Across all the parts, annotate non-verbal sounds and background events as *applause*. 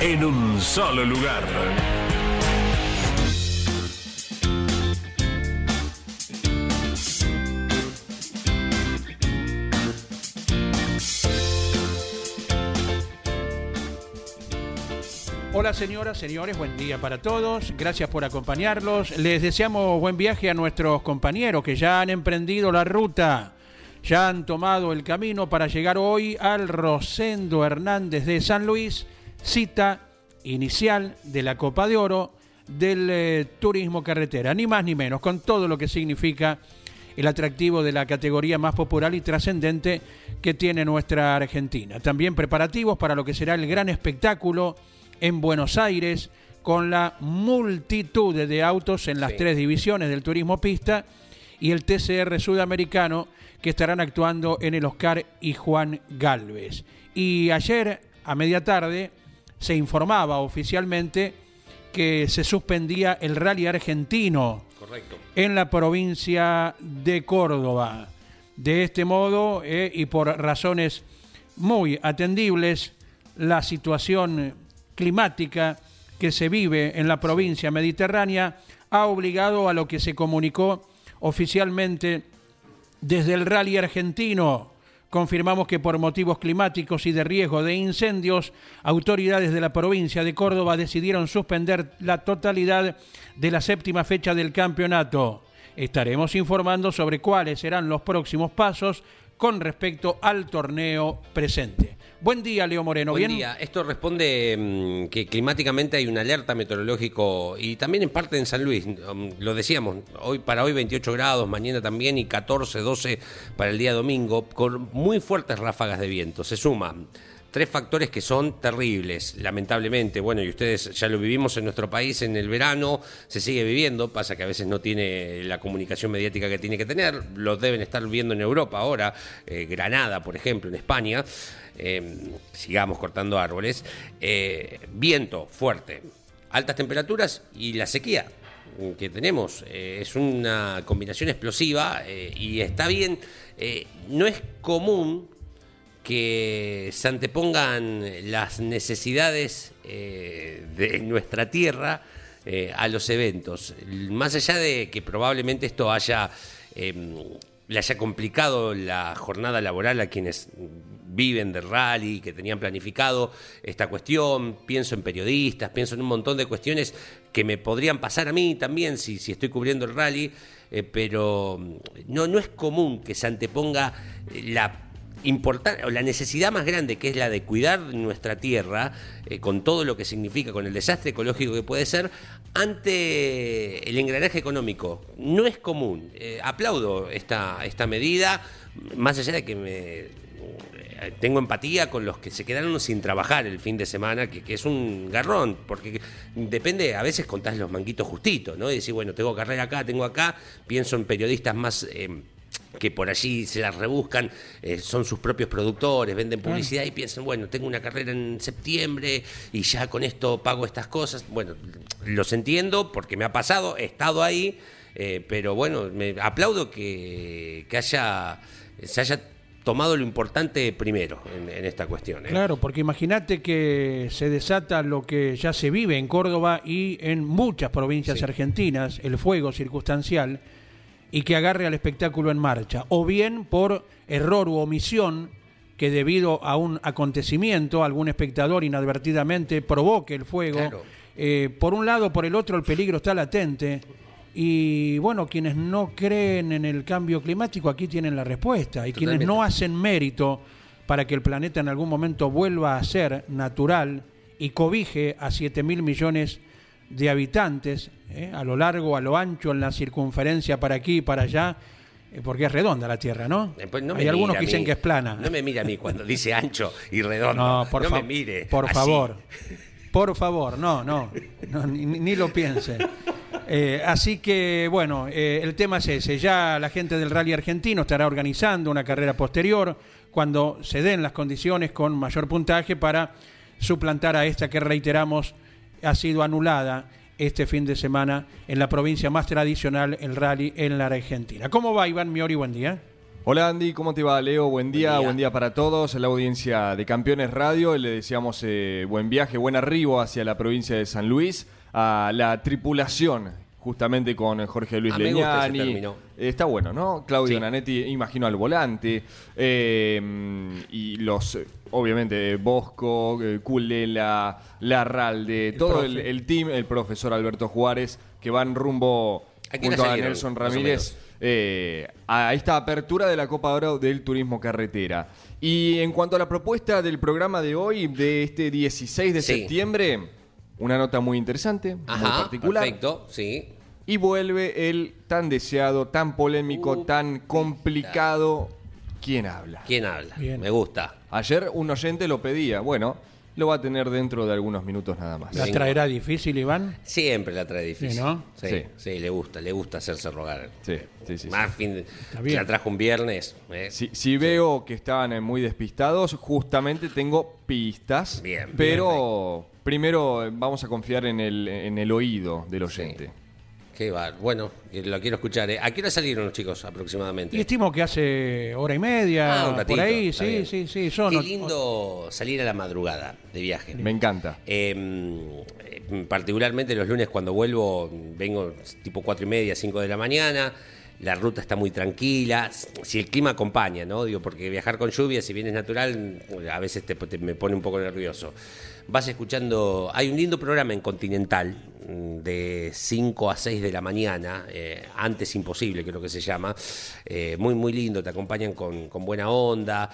en un solo lugar. Hola señoras, señores, buen día para todos. Gracias por acompañarlos. Les deseamos buen viaje a nuestros compañeros que ya han emprendido la ruta. Ya han tomado el camino para llegar hoy al Rosendo Hernández de San Luis cita inicial de la Copa de Oro del eh, turismo carretera, ni más ni menos, con todo lo que significa el atractivo de la categoría más popular y trascendente que tiene nuestra Argentina. También preparativos para lo que será el gran espectáculo en Buenos Aires, con la multitud de autos en las tres divisiones del turismo pista y el TCR sudamericano que estarán actuando en el Oscar y Juan Galvez. Y ayer, a media tarde, se informaba oficialmente que se suspendía el rally argentino en la provincia de Córdoba. De este modo, eh, y por razones muy atendibles, la situación climática que se vive en la provincia mediterránea ha obligado a lo que se comunicó oficialmente desde el rally argentino confirmamos que por motivos climáticos y de riesgo de incendios, autoridades de la provincia de Córdoba decidieron suspender la totalidad de la séptima fecha del campeonato. Estaremos informando sobre cuáles serán los próximos pasos con respecto al torneo presente. Buen día, Leo Moreno. Buen día. Esto responde mm, que climáticamente hay una alerta meteorológico y también en parte en San Luis. Mm, lo decíamos, hoy para hoy 28 grados, mañana también y 14, 12 para el día domingo, con muy fuertes ráfagas de viento. Se suman tres factores que son terribles, lamentablemente. Bueno, y ustedes ya lo vivimos en nuestro país en el verano, se sigue viviendo, pasa que a veces no tiene la comunicación mediática que tiene que tener, lo deben estar viendo en Europa ahora, eh, Granada, por ejemplo, en España. Em, sigamos cortando árboles, eh, viento fuerte, altas temperaturas y la sequía que tenemos. Eh, es una combinación explosiva eh, y está bien, no es común que se antepongan las necesidades de nuestra tierra a los eventos. Más allá de que probablemente esto haya em, le haya complicado la jornada laboral a quienes viven del rally, que tenían planificado esta cuestión, pienso en periodistas, pienso en un montón de cuestiones que me podrían pasar a mí también si, si estoy cubriendo el rally, eh, pero no, no es común que se anteponga la o la necesidad más grande, que es la de cuidar nuestra tierra, eh, con todo lo que significa, con el desastre ecológico que puede ser, ante el engranaje económico. No es común. Eh, aplaudo esta, esta medida, más allá de que me tengo empatía con los que se quedaron sin trabajar el fin de semana, que, es un garrón, porque depende, a veces contás los manguitos justitos, ¿no? Y decir, bueno, tengo carrera acá, tengo acá, pienso en periodistas más... Eh, que por allí se las rebuscan, eh, son sus propios productores, venden publicidad y piensan, bueno, tengo una carrera en septiembre y ya con esto pago estas cosas. Bueno, los entiendo porque me ha pasado, he estado ahí, eh, pero bueno, me aplaudo que, que haya, se haya tomado lo importante primero en, esta cuestión. ¿eh? Claro, porque imagínate que se desata lo que ya se vive en Córdoba y en muchas provincias argentinas, el fuego circunstancial, y que agarre al espectáculo en marcha, o bien por error u omisión que debido a un acontecimiento algún espectador inadvertidamente provoque el fuego. Eh, por un lado, por el otro, el peligro está latente Y bueno, quienes no creen en el cambio climático aquí tienen la respuesta. Y quienes no hacen mérito para que el planeta en algún momento vuelva a ser natural y cobije a 7 mil millones de habitantes ¿eh? a lo largo, a lo ancho, en la circunferencia para aquí y para allá, eh, porque es redonda la Tierra, ¿no? Eh, pues no Hay algunos que dicen que es plana. No me mire a mí cuando dice ancho y redondo. No, por, no me mire. por así. favor. *laughs* Por favor, no, no, no, ni, ni lo piense. Eh, así que, bueno, eh, el tema es ese. Ya la gente del Rally Argentino estará organizando una carrera posterior cuando se den las condiciones con mayor puntaje para suplantar a esta que, reiteramos, ha sido anulada este fin de semana en la provincia más tradicional, el rally en la Argentina. ¿Cómo va, Iván Miori? Buen día. Hola Andy, ¿cómo te va Leo? Buen día, Buen buen día. para todos, a la audiencia de Campeones Radio, le deseamos eh, buen viaje, buen arribo hacia la provincia de San Luis, a la tripulación, justamente con Jorge Luis Ah, Leñani. Está bueno, ¿no? Claudio Sí. Nanetti, imagino al volante, eh, y los, obviamente, Bosco, eh, Culela, Larralde, todo el, el team, el profesor Alberto Juárez, que van rumbo ¿A qué hora junto a Nelson Ramírez eh, a esta apertura de la Copa Oro del Turismo Carretera. Y en cuanto a la propuesta del programa de hoy, de este 16 de Sí. septiembre, una nota muy interesante, muy Ajá, particular. perfecto, sí. Y vuelve el tan deseado, tan polémico, Uh, tan complicado. ¿Quién habla? ¿Quién habla? Bien. Me gusta. Ayer un oyente lo pedía. Bueno, lo va a tener dentro de algunos minutos nada más. ¿La traerá difícil, Iván? Siempre la trae difícil. Sí, ¿no? Sí, Sí. sí, le gusta, le gusta hacerse rogar. Sí, sí, sí. Más fin de- bien. la trajo un viernes. ¿eh? Si, si veo que estaban muy despistados, justamente tengo pistas. Bien, Pero primero eh, vamos a confiar en el, en el oído del oyente. Qué va. Bueno, eh, lo quiero escuchar. ¿eh? ¿A qué hora salieron los chicos aproximadamente? Y estimo que hace hora y media, Ah, un ratito, por ahí, sí, bien. sí, sí. Son Qué o- lindo salir a la madrugada de viaje. Me encanta. Eh, particularmente los lunes cuando vuelvo, vengo tipo cuatro y media, cinco de la mañana. La ruta está muy tranquila, si el clima acompaña, ¿no? Digo, porque viajar con lluvia, si bien es natural, a veces te, me pone un poco nervioso. Vas escuchando, hay un lindo programa en Continental mm, de 5 a 6 de la mañana, eh, antes imposible creo que se llama, eh, muy muy lindo, te acompañan con, buena onda.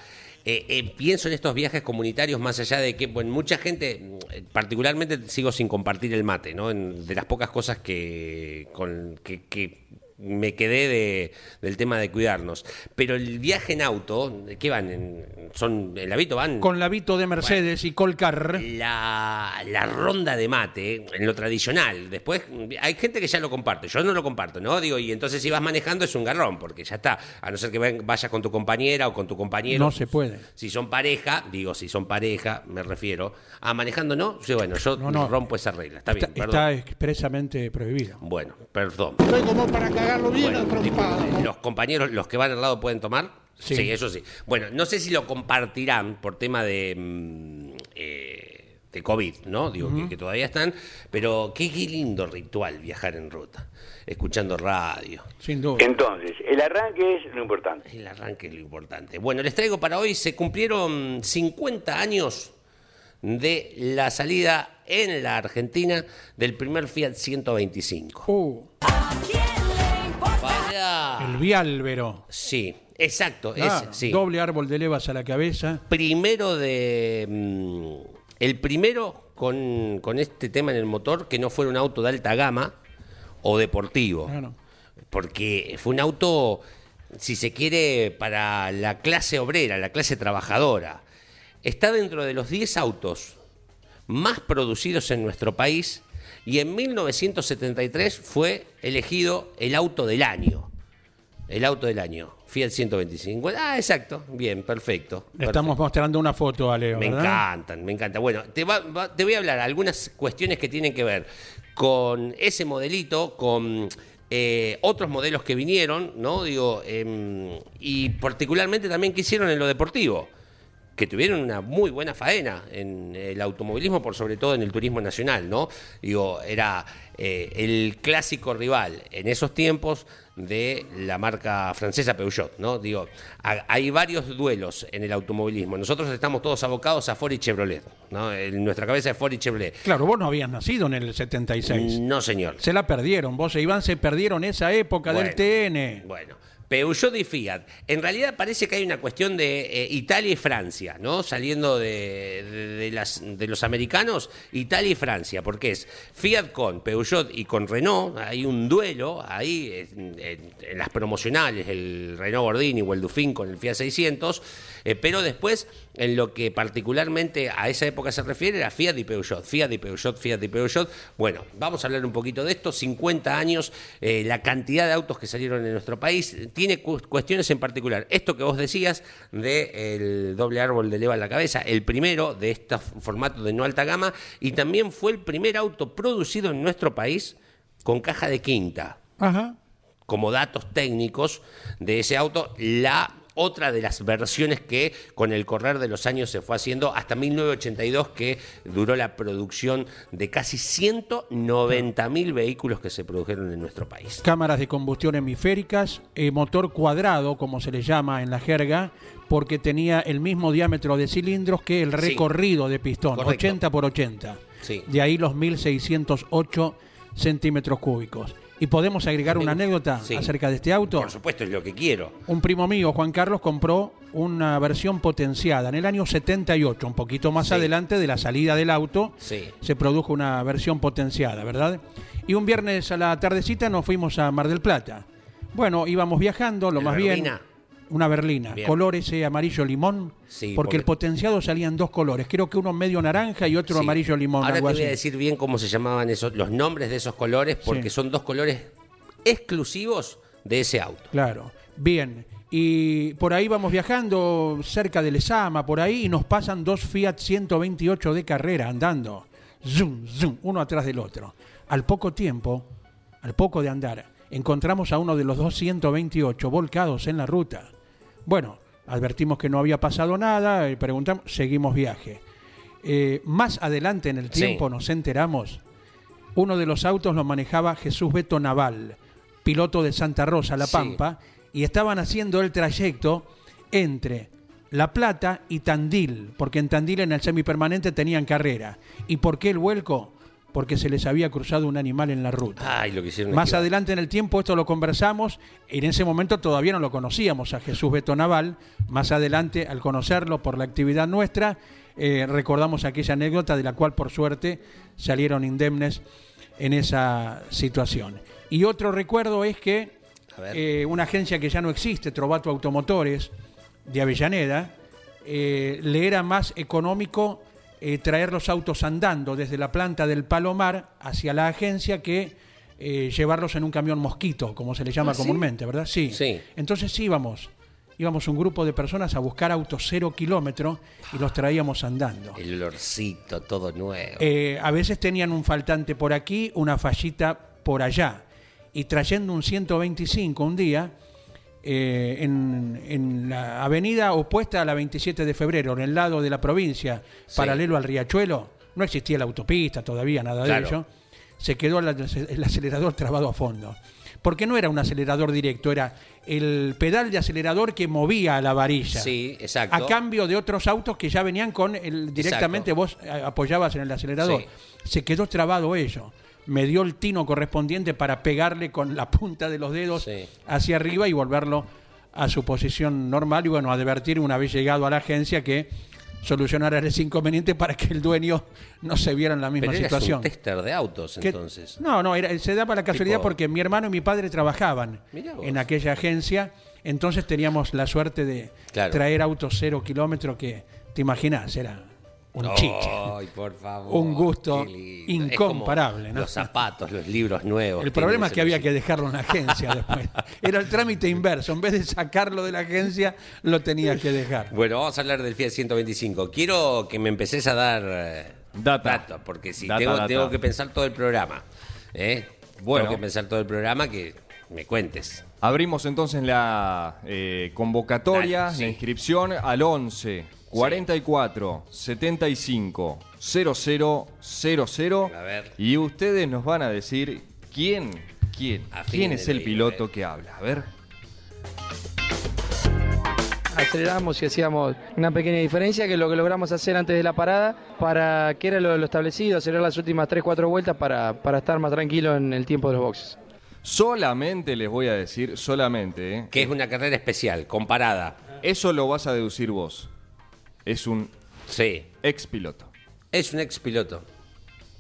Eh, pienso en estos viajes comunitarios más allá de que, bueno, mucha gente, mm, particularmente sigo sin compartir el mate, ¿no? De las pocas cosas que, con, que, que me quedé de, del tema de cuidarnos. Pero el viaje en auto, ¿qué van? En, son, ¿El hábito van? Con la Vito de Mercedes y Colcar. la, la ronda de mate, en lo tradicional. Después hay gente que ya lo comparte, yo no lo comparto, ¿no? Digo, y entonces si vas manejando es un garrón, porque ya está. A no ser que vayas con tu compañera o con tu compañero. No se puede. Si son pareja, digo, si son pareja, me refiero. A manejando no, sí, bueno, yo No, no. rompo esa regla. Está bien, perdón. está expresamente prohibido. Bueno, perdón. Estoy como para cagarlo bien Bueno, a trompada. ¿Los compañeros, los que van al lado, pueden tomar? Sí. eso sí. Bueno, no sé si lo compartirán por tema de, mm, eh, de COVID, ¿no? Digo, que, que todavía están, pero qué, qué lindo ritual viajar en ruta, escuchando radio. Sin duda. Entonces, el arranque es lo importante. El arranque es lo importante. Bueno, les traigo para hoy, se cumplieron 50 años de la salida en la Argentina del primer Fiat 125. Uh, Vaya. el Viálvero. Sí, exacto, Claro, ese, sí. Doble árbol de levas a la cabeza. primero de. mm, el primero con, con este tema en el motor que no fuera un auto de alta gama o deportivo. Claro. Porque fue un auto, si se quiere, para la clase obrera, la clase trabajadora. Está dentro de los 10 autos más producidos en nuestro país y en 1973 fue elegido el auto del año. El auto del año, Fiat 125. Ah, exacto. Bien, perfecto. Le estamos mostrando una foto a Leo, Me ¿verdad? encantan, me encanta. Bueno, te, va- va- te voy a hablar algunas cuestiones que tienen que ver con ese modelito, con eh, otros modelos que vinieron, ¿no? Digo, em, y particularmente también que hicieron en lo deportivo. Que tuvieron una muy buena faena en el automovilismo, por sobre todo en el turismo nacional, ¿no? Digo, era eh, el clásico rival en esos tiempos de la marca francesa Peugeot, ¿no? Digo, ha- hay varios duelos en el automovilismo. Nosotros estamos todos abocados a Ford y Chevrolet, ¿no? En nuestra cabeza es Ford y Chevrolet. Claro, vos no habías nacido en el 76. No, señor. Se la perdieron, vos e Iván se perdieron esa época del TN. Bueno, Peugeot y Fiat. En realidad parece que hay una cuestión de eh, Italia y Francia, ¿no? Saliendo de, los americanos, Italia y Francia, porque es Fiat con Peugeot y con Renault, hay un duelo ahí en las promocionales, el Renault Gordini o el Dufin con el Fiat 600, eh, pero después en lo que particularmente a esa época se refiere era Fiat y Peugeot, Fiat y Peugeot, Fiat y Peugeot. Bueno, vamos a hablar un poquito de esto, 50 años, eh, la cantidad de autos que salieron en nuestro país, tiene cu- cuestiones en particular. Esto que vos decías del doble árbol de leva en la cabeza, el primero de este formato de no alta gama, y también fue el primer auto producido en nuestro país con caja de quinta Ajá. como datos técnicos de ese auto, la otra de las versiones que con el correr de los años se fue haciendo hasta 1982 que duró la producción de casi 190 mil vehículos que se produjeron en nuestro país. Cámaras de combustión hemisféricas, eh, motor cuadrado, como se le llama en la jerga, porque tenía el mismo diámetro de cilindros que el Sí. recorrido de pistón, Correcto. 80 por 80. Sí. De ahí los 1608 centímetros cúbicos. ¿Y podemos agregar una anécdota Sí. acerca de este auto? Por supuesto, es lo que quiero. Un primo mío, Juan Carlos, compró una versión potenciada en el año 78, un poquito más Sí. adelante de la salida del auto. Sí. Se produjo una versión potenciada, ¿verdad? Y un viernes a la tardecita nos fuimos a Mar del Plata. Bueno, íbamos viajando, lo ¿El más bien. Una berlina, Bien. color ese amarillo limón, Sí, porque, porque- el potenciado salían dos colores, creo que uno medio naranja y otro Sí. amarillo limón, Ahora te voy a decir bien cómo se llamaban esos, los nombres de esos colores, porque Sí. son dos colores exclusivos de ese auto. Claro, bien. Y por ahí vamos viajando cerca de Lesama, por ahí, y nos pasan dos Fiat 128 de carrera andando. Zoom, zoom, uno atrás del otro. Al poco tiempo, al poco de andar, encontramos a uno de los dos 128 volcados en la ruta. Bueno, advertimos que no había pasado nada, y preguntamos, seguimos viaje. Eh, más adelante en el Sí. tiempo nos enteramos uno de los autos lo manejaba Jesús Beto Naval, piloto de Santa Rosa, La Sí. Pampa, y estaban haciendo el trayecto entre La Plata y Tandil, porque en Tandil en el semipermanente tenían carrera. ¿Y por qué el vuelco? Porque se les había cruzado un animal en la ruta. Ay, lo que hicieron Más adelante en el tiempo esto lo conversamos, en ese momento todavía no lo conocíamos a Jesús Beto Naval, más adelante al conocerlo por la actividad nuestra, eh, recordamos aquella anécdota de la cual por suerte salieron indemnes en esa situación. Y otro recuerdo es que eh, una agencia que ya no existe, Trovato Automotores, de Avellaneda, eh, le era más económico eh, traer los autos andando desde la planta del Palomar hacia la agencia que eh, llevarlos en un camión mosquito, como se le llama ¿Ah, sí? comúnmente, ¿verdad? Sí. Sí. Entonces íbamos, íbamos un grupo de personas a buscar autos cero kilómetro y los traíamos andando. El olorcito, todo nuevo. Eh, a veces tenían un faltante por aquí, una fallita por allá. Y trayendo un 125 un día, eh, en, en la avenida opuesta a la 27 de febrero, en el lado de la provincia, Sí. paralelo al riachuelo, no existía la autopista todavía, nada Claro. de ello, se quedó el, el acelerador trabado a fondo. Porque no era un acelerador directo, era el pedal de acelerador que movía a la varilla. Sí, exacto. A cambio de otros autos que ya venían con el directamente vos eh, apoyabas en el acelerador. Sí. Se quedó trabado ello. Me dio el tino correspondiente para pegarle con la punta de los dedos Sí. hacia arriba y volverlo a su posición normal y bueno, advertir una vez llegado a la agencia que solucionara ese inconveniente para que el dueño no se viera en la misma Pero situación. un tester de autos, Que- entonces. No, no, era- se daba la casualidad Tipo- porque mi hermano y mi padre trabajaban en aquella agencia, entonces teníamos la suerte de Claro. traer autos cero kilómetros que, te imaginas, era un chiche. Ay, por favor. Un gusto incomparable, ¿no? Los zapatos, los libros nuevos. El problema es que había que dejarlo en la agencia después. Era el trámite inverso. En vez de sacarlo de la agencia, lo tenía que dejar. Bueno, vamos a hablar del Fiat 125. Quiero que me empeces a dar eh, Data. datos, porque si Data, tengo, data. tengo que pensar todo el programa. ¿eh? Bueno. Tengo que pensar todo el programa que me cuentes. Abrimos entonces la eh, convocatoria, Dale, sí. la inscripción al 11 44 75 00 00 A ver. y ustedes nos van a decir quién, quién, quién es el piloto que habla. A ver. aceleramos y hacíamos una pequeña diferencia que es lo que logramos hacer antes de la parada para que era lo, lo establecido, acelerar las últimas 3-4 vueltas para, para estar más tranquilo en el tiempo de los boxes. Solamente les voy a decir, solamente, ¿eh? Que es una carrera especial, comparada. eso lo vas a deducir vos. Es un Sí. ex piloto. Es un ex piloto.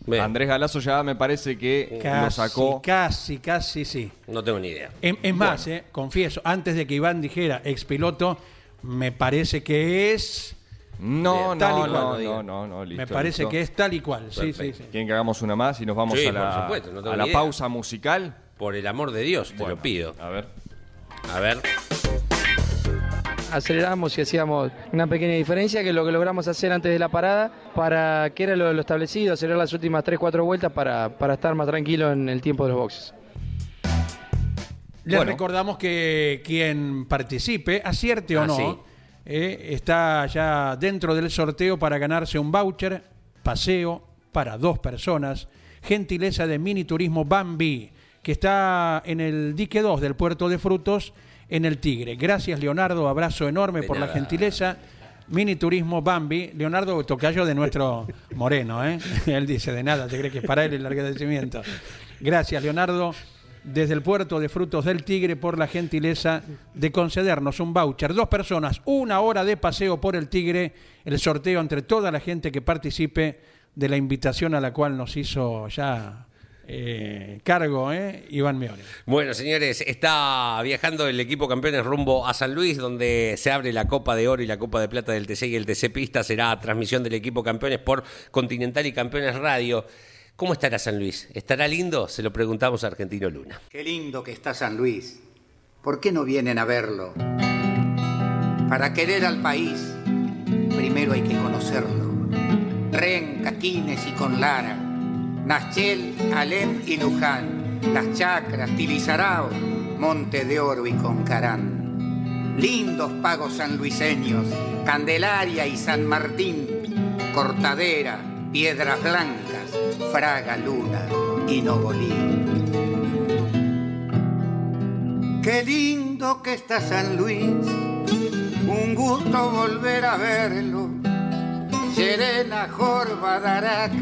Bien, Andrés Galazo ya me parece que lo sacó. casi, casi sí. No tengo ni idea. Es, es más, eh, confieso, antes de que Iván dijera expiloto, me parece que es. No, Bien, tal y no, cual, no, no no, no, no, listo, me parece listo. que es tal y cual. Sí, sí, sí. ¿Quieren que hagamos una más y nos vamos Sí, a la, supuesto, no a la pausa musical? Por el amor de Dios, te lo pido. A ver. A ver. Aceleramos y hacíamos una pequeña diferencia que es lo que logramos hacer antes de la parada para que era lo, lo establecido, acelerar las últimas 3-4 vueltas para, para estar más tranquilo en el tiempo de los boxes. Les Bueno. recordamos que quien participe, acierte o Ah, no, sí. eh, está ya dentro del sorteo para ganarse un voucher, paseo para dos personas, gentileza de Mini Turismo Bambi, que está en el dique 2 del puerto de Frutos, en el Tigre. Gracias, Leonardo, abrazo enorme De por la gentileza. Mini Turismo Bambi, Leonardo Tocayo de nuestro Moreno, ¿eh? *laughs* Él dice de nada, te crees que es para él el agradecimiento. Gracias, Leonardo, desde el puerto de Frutos del Tigre por la gentileza de concedernos un voucher. Dos personas, una hora de paseo por el Tigre, el sorteo entre toda la gente que participe de la invitación a la cual nos hizo ya eh, cargo, ¿eh? Iván Meone. Bueno, señores, está viajando el equipo campeones rumbo a San Luis, donde se abre la Copa de Oro y la Copa de Plata del TC y el TC Pista. Será transmisión del equipo campeones por Continental y Campeones Radio. ¿Cómo estará San Luis? ¿Estará lindo? Se lo preguntamos a Argentino Luna. Qué lindo que está San Luis. ¿Por qué no vienen a verlo? Para querer al país, primero hay que conocerlo. Renca, Quines y Conlara, Naschel, Alem y Luján, Las Chacras, Tilizarao, Monte de Oro y Concarán. Lindos pagos sanluiseños, Candelaria y San Martín, Cortadera, Piedras Blancas, Fraga, Luna y Nogolí. Qué lindo que está San Luis, un gusto volver a verlo. Serena, Jorba, Darac,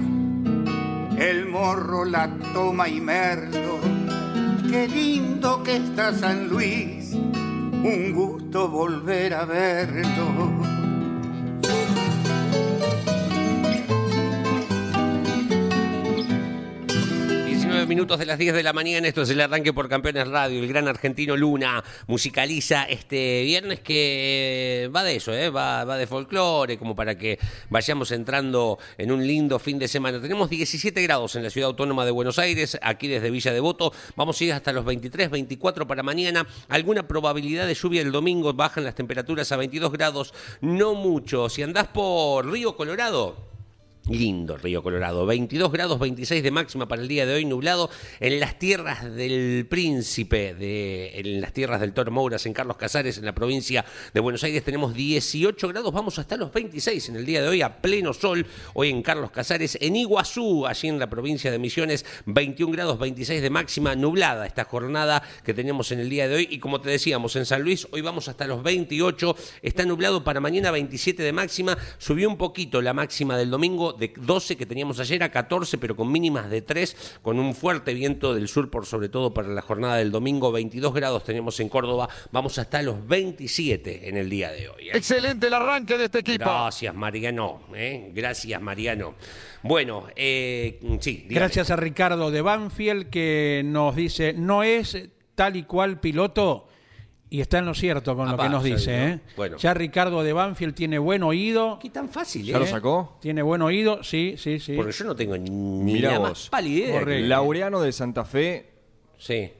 el morro, la toma y merlo. Qué lindo que está San Luis, un gusto volver a verlo. 19 minutos de las 10 de la mañana, esto es el arranque por Campeones Radio, el gran argentino Luna musicaliza este viernes que va de eso, ¿eh? va, va de folclore, como para que vayamos entrando en un lindo fin de semana. Tenemos 17 grados en la ciudad autónoma de Buenos Aires, aquí desde Villa Devoto, vamos a ir hasta los 23, 24 para mañana, alguna probabilidad de lluvia el domingo, bajan las temperaturas a 22 grados, no mucho. Si andás por Río Colorado, Lindo Río Colorado, 22 grados 26 de máxima para el día de hoy, nublado en las tierras del Príncipe, de, en las tierras del Toro Mouras, en Carlos Casares, en la provincia de Buenos Aires. Tenemos 18 grados, vamos hasta los 26 en el día de hoy, a pleno sol, hoy en Carlos Casares, en Iguazú, allí en la provincia de Misiones, 21 grados 26 de máxima, nublada esta jornada que tenemos en el día de hoy, y como te decíamos, en San Luis hoy vamos hasta los 28, está nublado para mañana 27 de máxima, subió un poquito la máxima del domingo, de 12 que teníamos ayer a 14, pero con mínimas de 3, con un fuerte viento del sur, por sobre todo para la jornada del domingo. 22 grados tenemos en Córdoba, vamos hasta los 27 en el día de hoy. ¿eh? Excelente el arranque de este equipo. Gracias, Mariano. ¿eh? Gracias, Mariano. Bueno, eh, sí. dígame. Gracias a Ricardo de Banfield que nos dice, no es tal y cual piloto y está en lo cierto con lo Apá, que nos dice. ¿eh? Bueno. Ya Ricardo de Banfield tiene buen oído. Qué tan fácil, ¿Ya lo ¿eh? sacó? Tiene buen oído, sí, sí, sí. Porque yo no tengo ni, la vos. más pálida. Laureano de Santa Fe Sí.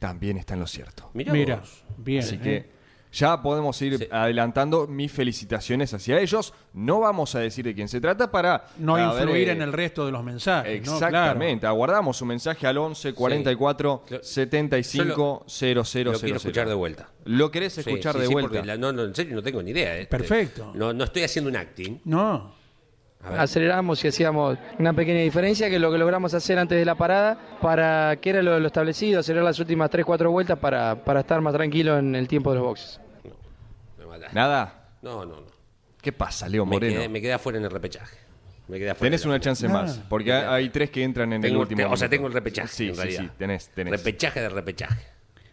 también está en lo cierto. Mirá, Mira, vos. bien. Así ¿eh? que Ya podemos ir Sí. adelantando mis felicitaciones hacia ellos. No vamos a decir de quién se trata para No influir eh, en el resto de los mensajes. ¿no? Claro. Exactamente. Aguardamos su mensaje al 11 44 Yo- 75 00 Lo quiero escuchar de vuelta. ¿Lo querés Sí, escuchar sí, de sí, vuelta? la- no, no, en serio, no tengo ni idea. eh. Perfecto. No, no estoy haciendo un acting. No. A ver. Aceleramos y hacíamos una pequeña diferencia que lo que logramos hacer antes de la parada para que era lo, lo establecido, acelerar las últimas 3-4 vueltas para, para estar más tranquilo en el tiempo de los boxes. Nada. No, no, no. ¿Qué pasa, Leo Me Moreno? quedé, me quedé afuera en el repechaje. Me quedé afuera Tenés en una chance Ah. más, porque hay, hay tres que entran en el último te- o sea, tengo el repechaje, Sí, en sí, realidad. sí, tenés, tenés. Repechaje de repechaje.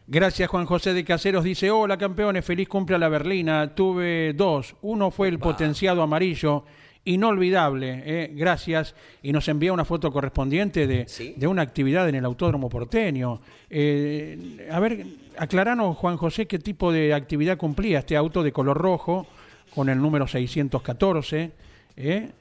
Gracias Juan José de Caseros. Dice, hola campeones, feliz cumple a la Berlina. Tuve dos. Uno fue el potenciado amarillo, inolvidable. eh, Gracias. Y nos envía una foto correspondiente de, Sí. de una actividad en el Autódromo Porteño. Eh, a ver, aclaranos Juan José qué tipo de actividad cumplía este auto de color rojo con el número 614. eh.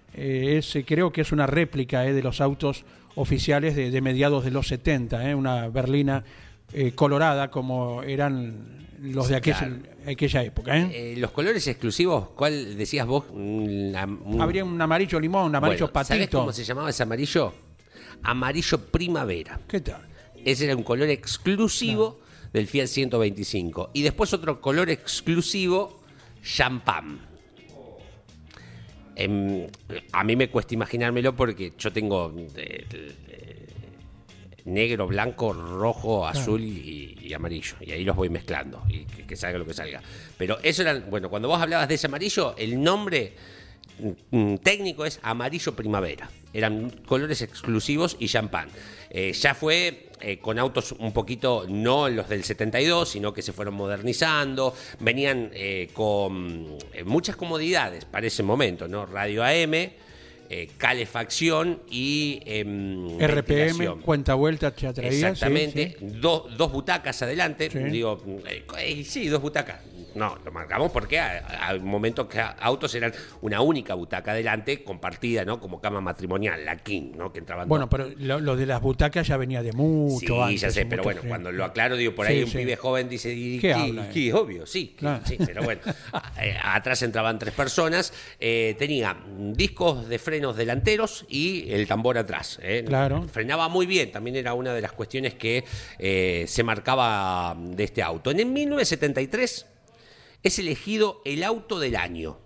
Creo que es una réplica de los autos oficiales de, de mediados de los 70, eh, una berlina eh, colorada como eran los de aquella, claro. aquella época. ¿eh? Eh, los colores exclusivos, ¿cuál decías vos? Un- Habría un amarillo limón, un amarillo Bueno, ¿sabés patito. cómo se llamaba ese amarillo? Amarillo primavera. ¿Qué tal? Ese era un color exclusivo del Fiat 125. Y después otro color exclusivo, champán. Em, a mí me cuesta imaginármelo porque yo tengo negro, blanco, rojo, azul y, y amarillo. Y ahí los voy mezclando y que, que salga lo que salga. Pero eso era, bueno, cuando vos hablabas de ese amarillo, el nombre mm, técnico es amarillo primavera. Eran colores exclusivos y champán. Eh, ya fue eh, con autos un poquito, no los del 72, sino que se fueron modernizando. Venían eh, con muchas comodidades para ese momento, ¿no? Radio AM, eh, calefacción y em, RPM, cuenta vuelta ya traía. sí, Exactamente, sí. Dos, dos butacas adelante, Sí. digo, eh, eh, sí, dos butacas. No, lo marcamos porque hay momentos que autos eran una única butaca adelante, compartida, ¿no? Como cama matrimonial, la King, ¿no? Que entraban Bueno, dos. pero lo, lo de las butacas ya venía de mucho Sí, antes. ya sé, pero bueno, cuando lo aclaro, digo, por Sí, ahí un sí. pibe joven dice, ¿y ¿Qué qué, habla, eh? obvio, sí, *laughs* Claro. sí, pero bueno, eh, atrás entraban tres personas, eh, tenía discos de frenos delanteros y el tambor atrás. eh. Claro. Frenaba muy bien, también era una de las cuestiones que se marcaba de este auto. En el 1973 es elegido el auto del año.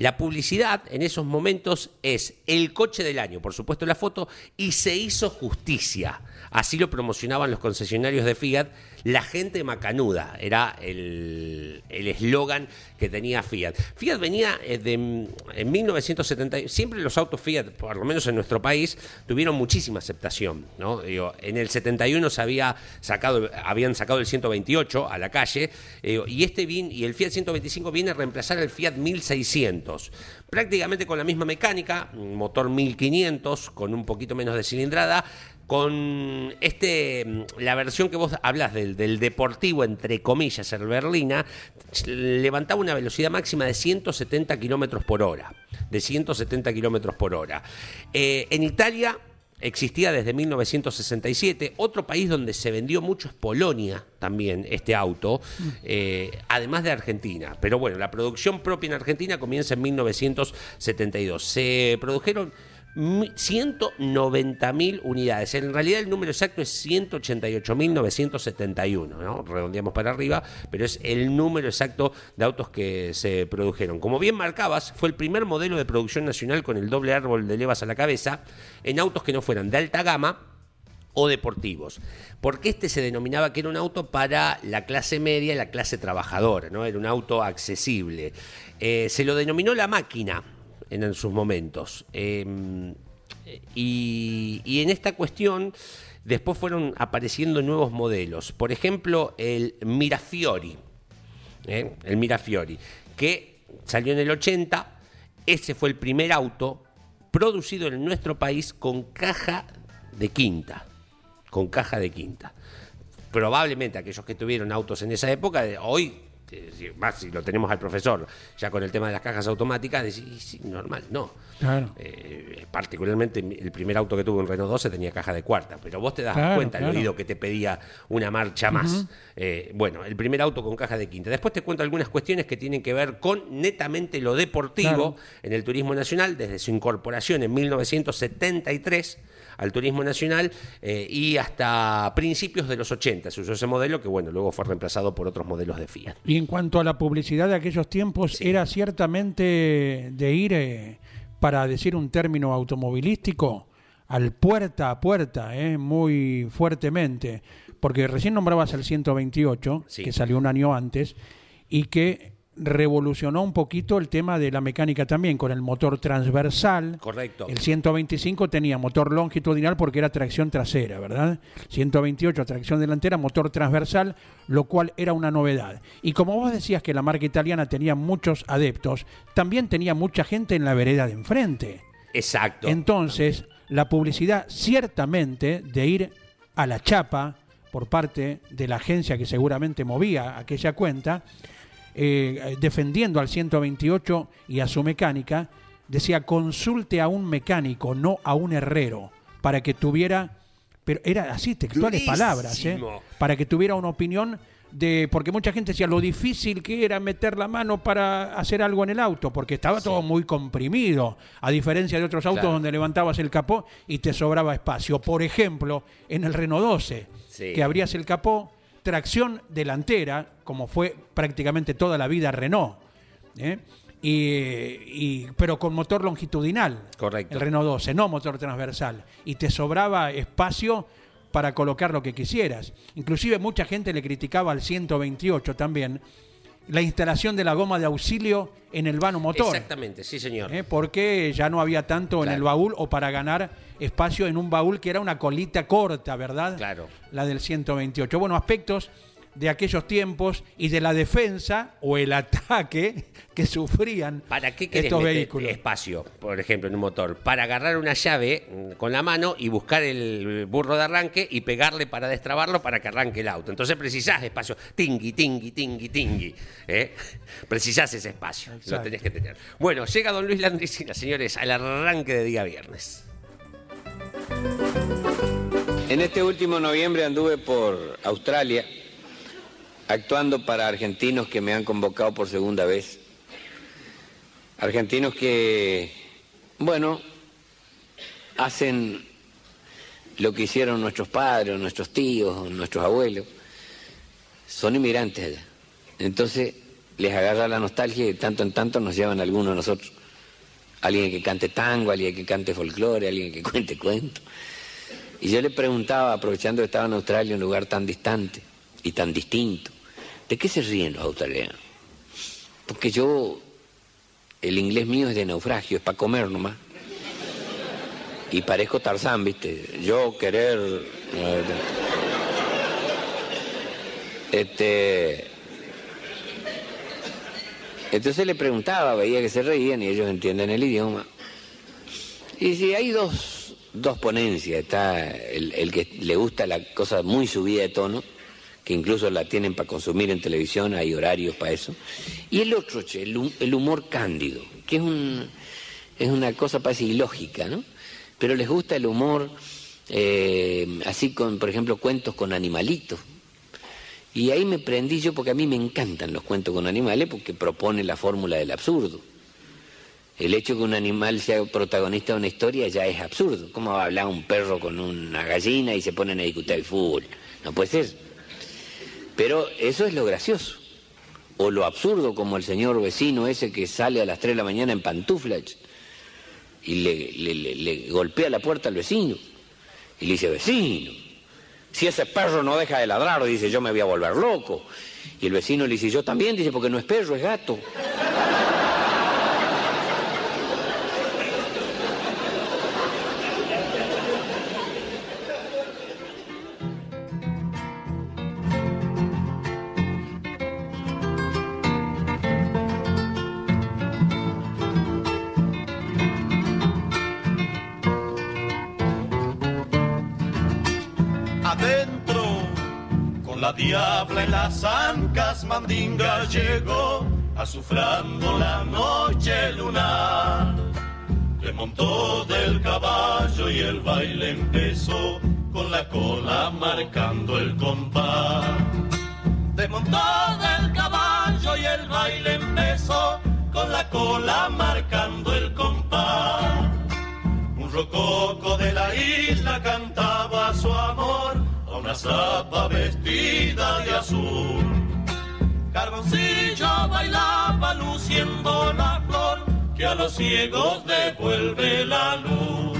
La publicidad en esos momentos es el coche del año, por supuesto la foto, y se hizo justicia. Así lo promocionaban los concesionarios de Fiat. La gente macanuda era el eslogan que tenía Fiat. Fiat venía eh, de, en 1970, siempre los autos Fiat, por lo menos en nuestro país, tuvieron muchísima aceptación. ¿no? En el 71 se había sacado, habían sacado el 128 a la calle, eh, y este vin- y el Fiat 125 viene a reemplazar al Fiat 1600. Prácticamente con la misma mecánica, motor 1500 con un poquito menos de cilindrada, con este mm, la versión que vos hablas del, del deportivo, entre comillas, el Berlina, levantaba una velocidad máxima de 170 kilómetros por hora. De 170 kilómetros por hora. Eh, en Italia existía desde 1967. Otro país donde se vendió mucho es Polonia también, este auto, eh, además de Argentina. Pero bueno, la producción propia en Argentina comienza en 1972. Se produjeron 190.000 unidades. En realidad el número exacto es 188.971, ¿no? Redondeamos para arriba, pero es el número exacto de autos que se produjeron. Como bien marcabas, fue el primer modelo de producción nacional con el doble árbol de levas a la cabeza en autos que no fueran de alta gama o deportivos. Porque este se denominaba que era un auto para la clase media la clase trabajadora, ¿no? Era un auto accesible. Eh, se lo denominó la máquina en, sus momentos. Eh, y, en esta cuestión después fueron apareciendo nuevos modelos. Por ejemplo, el Mirafiori. ¿eh? El Mirafiori, que salió en el 80. Ese fue el primer auto producido en nuestro país con caja de quinta. Con caja de quinta. Probablemente aquellos que tuvieron autos en esa época, hoy eh, si- más si lo tenemos al profesor ya con el tema de las cajas automáticas, decís, "Y sí, normal, no. Claro. Eh, particularmente el primer auto que tuve, un Renault 12, tenía caja de cuarta, pero vos te das Claro, cuenta claro. el oído que te pedía una marcha más. Eh, bueno, el primer auto con caja de quinta. Después te cuento algunas cuestiones que tienen que ver con netamente lo deportivo en el turismo nacional desde su incorporación en 1973 al turismo nacional eh, y hasta principios de los 80 se usó ese modelo que bueno luego fue reemplazado por otros modelos de Fiat. Y en cuanto a la publicidad de aquellos tiempos, era ciertamente de ir, eh, para decir un término automovilístico, al puerta a puerta, eh, muy fuertemente. Porque recién nombrabas el 128, Sí. que salió un año antes, y que revolucionó un poquito el tema de la mecánica también, con el motor transversal. Correcto. El 125 tenía motor longitudinal porque era tracción trasera, ¿verdad? 128 tracción delantera, motor transversal, lo cual era una novedad. Y como vos decías que la marca italiana tenía muchos adeptos, también tenía mucha gente en la vereda de enfrente. Exacto. Entonces, la publicidad ciertamente de ir a la chapa por parte de la agencia que seguramente movía aquella cuenta, eh, defendiendo al 128 y a su mecánica, decía consulte a un mecánico, no a un herrero, para que tuviera, pero era así, textuales Durísimo. palabras, ¿eh? para que tuviera una opinión de, porque mucha gente decía lo difícil que era meter la mano para hacer algo en el auto, porque estaba todo muy comprimido, a diferencia de otros autos Claro. donde levantabas el capó y te sobraba espacio. Por ejemplo, en el Renault 12, Sí. que abrías el capó, tracción delantera, como fue prácticamente toda la vida Renault, ¿eh? y, y- pero con motor longitudinal, Correcto. el Renault 12, no motor transversal, y te sobraba espacio para colocar lo que quisieras. Inclusive mucha gente le criticaba al 128 también la instalación de la goma de auxilio en el vano motor. Exactamente, sí señor. ¿eh? porque ya no había tanto en el baúl o para ganar espacio en un baúl que era una colita corta, ¿verdad? Claro. La del 128. Bueno, aspectos de aquellos tiempos y de la defensa o el ataque *laughs* que sufrían ¿Para qué querés estos meter vehículos. espacio, por ejemplo, en un motor? Para agarrar una llave mm, con la mano y buscar el burro de arranque y pegarle para destrabarlo para que arranque el auto. Entonces precisás espacio. Tingui, tingui, tingui, tingui. ¿eh? Precisás ese espacio. Lo tenés que tener. Bueno, llega don Luis Landricina, señores, al arranque de día viernes. En este último noviembre anduve por Australia actuando para argentinos que me han convocado por segunda vez. Argentinos que, bueno, hacen lo que hicieron nuestros padres, nuestros tíos, nuestros abuelos. Son inmigrantes allá. Entonces les agarra la nostalgia y de tanto en tanto nos llevan algunos de nosotros. Alguien que cante tango, alguien que cante folclore, alguien que *laughs* cuente cuentos. Y yo le preguntaba, aprovechando que estaba en Australia, un lugar tan distante y tan distinto, ¿de qué se ríen los australianos? Porque yo, el inglés mío es de naufragio, es para comer nomás. Y parezco Tarzán, ¿viste? Yo querer... Este... Entonces le preguntaba, veía que se reían y ellos entienden el idioma. Y si hay dos, dos ponencias, está el que le gusta la cosa muy subida de tono, que incluso la tienen para consumir en televisión, hay horarios para eso, y el otro, che, el, hu- el humor cándido, que es, un, es una cosa parece ilógica, ¿no? Pero les gusta el humor, eh, así con, por ejemplo, cuentos con animalitos. Y ahí me prendí yo porque a mí me encantan los cuentos con animales porque propone la fórmula del absurdo. El hecho que un animal sea protagonista de una historia ya es absurdo. ¿Cómo va a hablar un perro con una gallina y se ponen a discutir el fútbol? No puede ser. Pero eso es lo gracioso. O lo absurdo, como el señor vecino ese que sale a las 3 de la mañana en pantuflas y le, le- golpea la puerta al vecino. Y le dice, vecino, si ese perro no deja de ladrar, dice, yo me voy a volver loco. Y el vecino le dice, yo también, dice, porque no es perro, es gato. Mandinga llegó, azufrando la noche lunar. Le montó del caballo y el baile empezó, con la cola marcando el compás. Desmontó del caballo y el baile empezó, con la cola marcando el compás. Un rococo de la isla cantaba su amor a una zapa vestida de azul. Los ciegos devuelve la luz.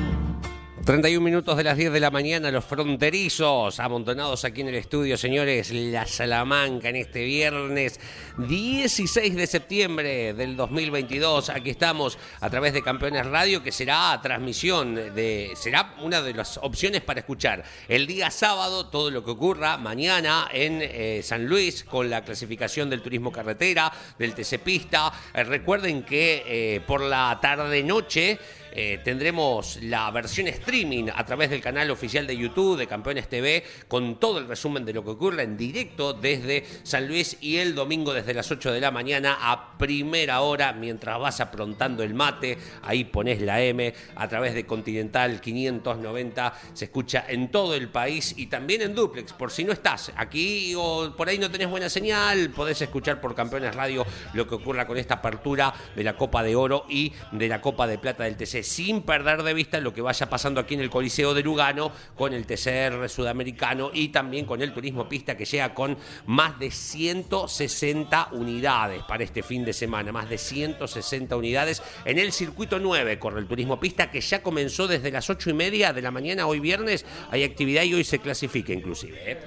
31 minutos de las 10 de la mañana, los fronterizos amontonados aquí en el estudio, señores, la Salamanca en este viernes 16 de septiembre del 2022. Aquí estamos a través de Campeones Radio, que será transmisión de, será una de las opciones para escuchar el día sábado todo lo que ocurra mañana en eh, San Luis con la clasificación del turismo carretera, del TC Pista. Eh, recuerden que eh, por la tarde-noche eh, tendremos la versión streaming a través del canal oficial de YouTube de Campeones TV con todo el resumen de lo que ocurre en directo desde San Luis y el domingo desde las 8 de la mañana a primera hora mientras vas aprontando el mate. Ahí pones la M a través de Continental 590. Se escucha en todo el país y también en duplex. Por si no estás aquí o por ahí no tenés buena señal, podés escuchar por Campeones Radio lo que ocurra con esta apertura de la Copa de Oro y de la Copa de Plata del TC sin perder de vista lo que vaya pasando aquí en el Coliseo de Lugano con el TCR sudamericano y también con el turismo pista que llega con más de 160 unidades para este fin de semana, más de 160 unidades en el circuito 9 corre el turismo pista que ya comenzó desde las 8 y media de la mañana hoy viernes, hay actividad y hoy se clasifica inclusive. ¿eh?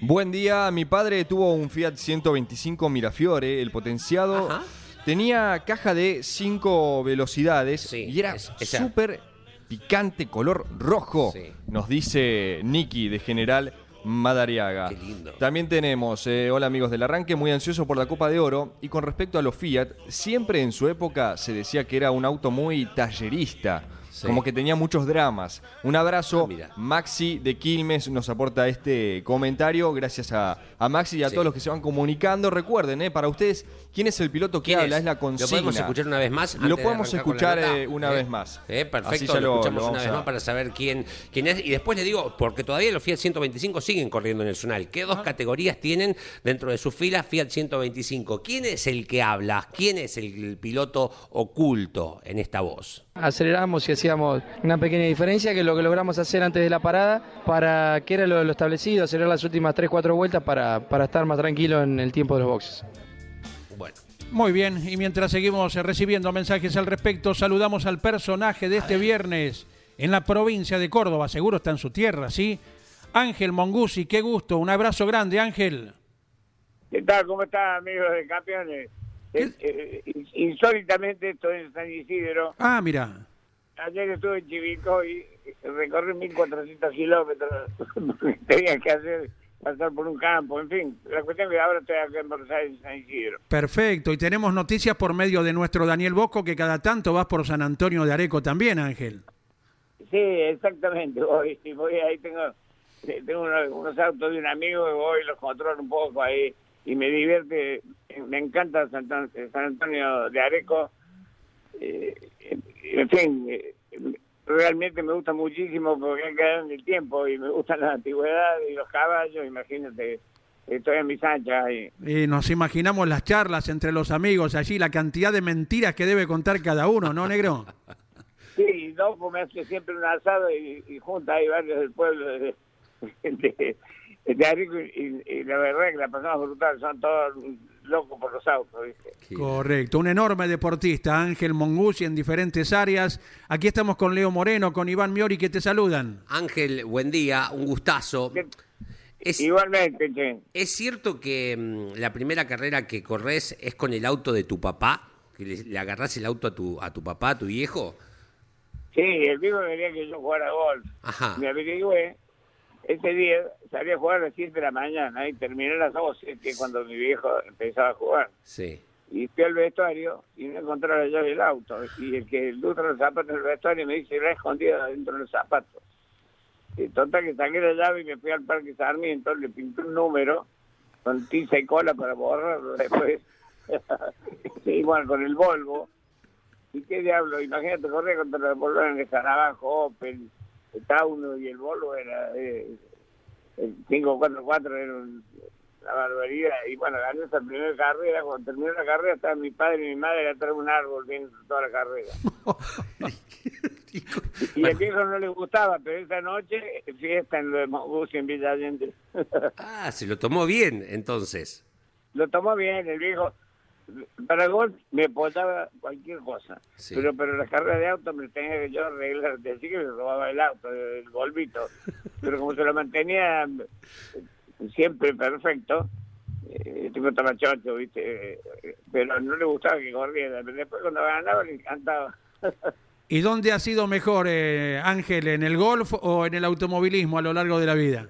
Buen día, mi padre tuvo un Fiat 125 Mirafiore, el potenciado. Ajá. Tenía caja de 5 velocidades Sí, y era súper picante, color rojo, Sí. nos dice Nicky de General Madariaga. Qué lindo. También tenemos, eh, hola amigos del arranque, muy ansioso por la Copa de Oro. Y con respecto a los Fiat, siempre en su época se decía que era un auto muy tallerista. Sí. Como que tenía muchos dramas. Un abrazo. Ah. Maxi de Quilmes nos aporta este comentario. Gracias a, a Maxi y a Sí. todos los que se van comunicando. Recuerden, eh, para ustedes, ¿quién es el piloto que ¿Quién habla? es? Es la ¿Lo consigna. podemos escuchar una vez más? Lo de podemos escuchar eh, una Eh, vez más. perfecto, lo, escuchamos una vez a- más para saber quién, quién es. Y después le digo, porque todavía los Fiat 125 siguen corriendo en el Zonal. ¿Qué dos categorías tienen dentro de sus filas Fiat 125? ¿Quién es el que habla? ¿Quién es el piloto oculto en esta voz? Aceleramos y hacíamos una pequeña diferencia que lo que logramos hacer antes de la parada para que era lo, lo establecido, acelerar las últimas 3-4 vueltas para, para estar más tranquilo en el tiempo de los boxes. Bueno. Muy bien, y mientras seguimos eh, recibiendo mensajes al respecto, saludamos al personaje de este viernes en la provincia de Córdoba, seguro está en su tierra, ¿sí? Ángel Mongusi, qué gusto, un abrazo grande, Ángel. ¿Qué tal? ¿Cómo están, amigos de campeones? Eh, eh, insólitamente estoy en San Isidro. Ah, mira, Ayer estuve en Chivico y recorrí 1.400 kilómetros. *laughs* Tenía que hacer, pasar por un campo, en fin. La cuestión es que ahora estoy acá en Buenos Aires, en San Isidro. perfecto, y tenemos noticias por medio de nuestro Daniel Bosco, que cada tanto vas por San Antonio de Areco también, Ángel. Sí, exactamente. Voy, voy ahí tengo, tengo unos, unos autos de un amigo y voy los controlo un poco ahí y me divierte. Me encanta San, Anton- San Antonio de Areco. Eh, en fin, eh, realmente me gusta muchísimo porque han quedado en el tiempo y me gustan las antigüedades y los caballos. Imagínate, estoy en mis anchas y Y nos imaginamos las charlas entre los amigos allí, la cantidad de mentiras que debe contar cada uno, ¿no, negro? *laughs* Sí, Dopo me hace siempre un asado y, y junta ahí varios del pueblo de, de, de Arico y, y la verdad es que la pasamos brutal, son todos locos por los autos, ¿viste? Correcto, un enorme deportista, Ángel Mongusi en diferentes áreas. Aquí estamos con Leo Moreno, con Iván Miori que te saludan. Ángel, buen día, un gustazo. Es, Igualmente, che. ¿Es cierto que mm, la primera carrera que corres es con el auto de tu papá? ¿Que le, le agarrás el auto a tu, a tu papá, a tu viejo? Sí, el viejo quería que yo jugara golf. Ajá. Me averigüé, ese día salí a jugar a las 7 de la mañana y terminé a las 12, que es cuando mi viejo empezaba a jugar. Sí. Y fui al vestuario y no encontré la llave del auto. Y el que lutra los zapatos en el vestuario me dice, la he escondido dentro de los zapatos. Y total que saqué la llave y me fui al Parque Sarmiento, le pinté un número con tiza y cola para borrarlo después. *laughs* bueno, con el Volvo. ¿Y qué diablo? Imagínate, correr contra el Volvo en el Sarabajo, Opel, el Tauno y el Volvo era... Eh, el 544 era un- la barbaridad. Y bueno, gané esa primera carrera. Cuando terminó la carrera, estaban mi padre y mi madre atrás de un árbol viendo toda la carrera. *laughs* y el viejo no le gustaba, pero esa noche fiesta en lo de Mongus en Villa Allende. *laughs* Ah, se lo tomó bien, entonces. lo tomó bien, el viejo. Para golf me apoyaba cualquier cosa. Sí. Pero pero las carreras de auto me tenía que yo arreglar. Decía que me robaba el auto, el golbito. *laughs* Pero como se lo mantenía siempre perfecto, eh, el tipo estaba chocho, ¿viste? Pero no le gustaba que corriera. Pero después cuando ganaba le encantaba. *laughs* ¿Y dónde ha sido mejor, eh, Ángel, en el golf o en el automovilismo a lo largo de la vida?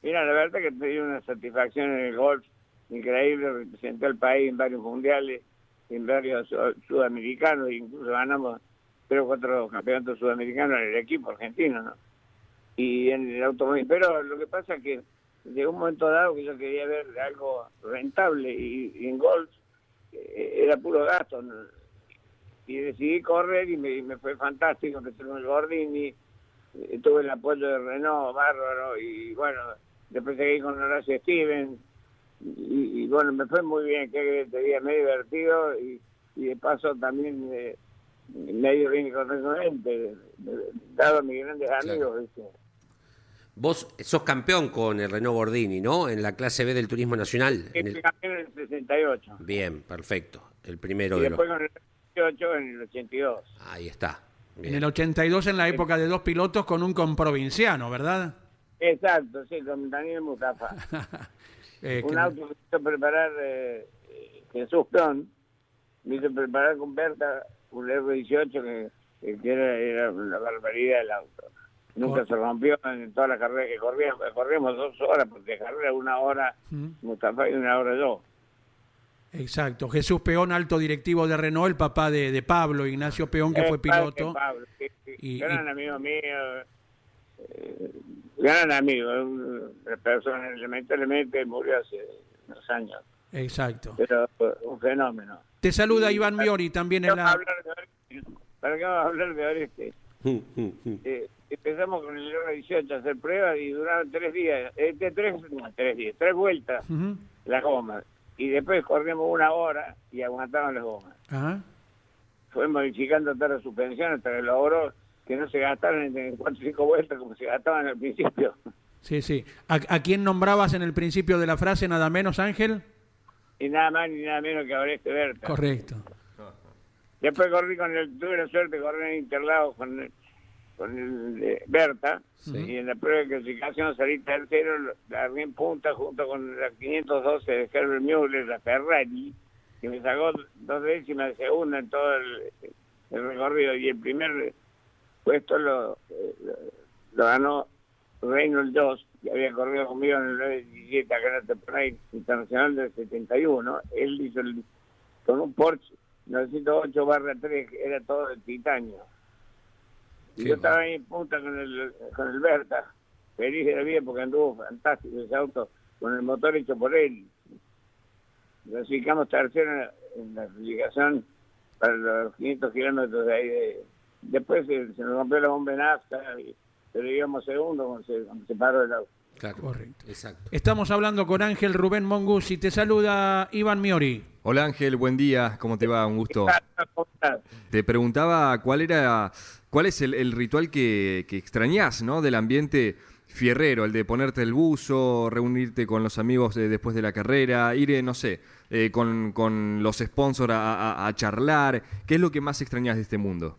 Mira, la verdad que te dio una satisfacción en el golf increíble, representé al país en varios mundiales, en varios su- sudamericanos, incluso ganamos tres o cuatro campeonatos sudamericanos en el equipo argentino, ¿no? Y en el automóvil. Pero lo que pasa es que llegó un momento dado que yo quería ver algo rentable y, en golf eh, era puro gasto, ¿no? Y decidí correr y me, y me fue fantástico, empecé con el Gordini, tuve el apoyo de Renault, bárbaro, y bueno, después seguí con Horacio Stevens, y, y bueno, me fue muy bien, que te diga, me he divertido, y, y de paso también eh, me ha ido bien con gente, dado a mis grandes amigos, ¿viste? Vos sos campeón con el Renault Gordini, ¿no? En la clase B del Turismo Nacional. En el- campeón en el 68, Bien, perfecto. El primero y de los... después con el 88 en el 82. Ahí está. En el 82, en la época de dos pilotos con un comprovinciano, ¿verdad? Exacto, sí, con Daniel Mustafa. *laughs* Eh, un que- auto que me hizo preparar eh, eh, Jesús Peón, me hizo preparar con Berta un R18 que, era, era una barbaridad el auto. Nunca se rompió en todas las carreras que corríamos. Corríamos dos horas, porque carrera una hora Mm. Mustafa y una hora yo. Exacto. Jesús Peón, alto directivo de Renault, el papá de, de Pablo, Ignacio Peón, que fue piloto. Pablo, sí, sí. Y- gran y- amigo mío, eh, gran amigo, una persona lamentablemente murió hace unos años, Exacto. pero eh, un fenómeno. Te saluda Iván Miori también en la... ¿Para qué vamos a hablar de Oreste? Eh, empezamos con el R18 a hacer pruebas y duraron tres días, eh, de tres, no, tres días, tres vueltas las gomas. Y después corrimos una hora y aguantaban las gomas. Ajá. Fue modificando toda la suspensión hasta que logró que no se gastaran en cuatro o cinco vueltas como se gastaban al principio. Sí, sí. ¿A, a quién nombrabas en el principio de la frase nada menos, Ángel? Y nada más ni nada menos que Oreste Berta. Correcto. Después corrí con el, tuve la suerte de correr en Interlagos con el, con el de Berta. Y en la prueba de clasificación salí tercero, largué en punta junto con la 512 de Herbert Mueller, la Ferrari, que me sacó dos décimas de segunda en todo el, el recorrido. Y el primer puesto lo, eh, lo ganó Reynolds 2, que había corrido conmigo en el 917 acá en la temporada internacional del 71. Él hizo el, con un Porsche 908 barra 3, que era todo de titanio. Y Qué yo estaba ahí en punta con el, con el Berta, feliz de la vida porque anduvo fantástico ese auto, con el motor hecho por él. Clasificamos tercero en la, en la para los 500 kilómetros de ahí. de- después se, se nos rompió la bomba en nafta, y, pero íbamos segundo cuando se, cuando se paró el auto. Claro. Correcto. Exacto. Estamos hablando con Ángel Rubén Mongus y te saluda Iván Miori. Hola Ángel, buen día, ¿cómo te va? Un gusto. ¿Cómo estás? Te preguntaba cuál era, cuál es el, el ritual que, que extrañás, ¿no? Del ambiente fierrero, el de ponerte el buzo, reunirte con los amigos eh, después de la carrera, ir, eh, no sé, eh, con, con los sponsors a, a- a charlar. ¿Qué es lo que más extrañás de este mundo?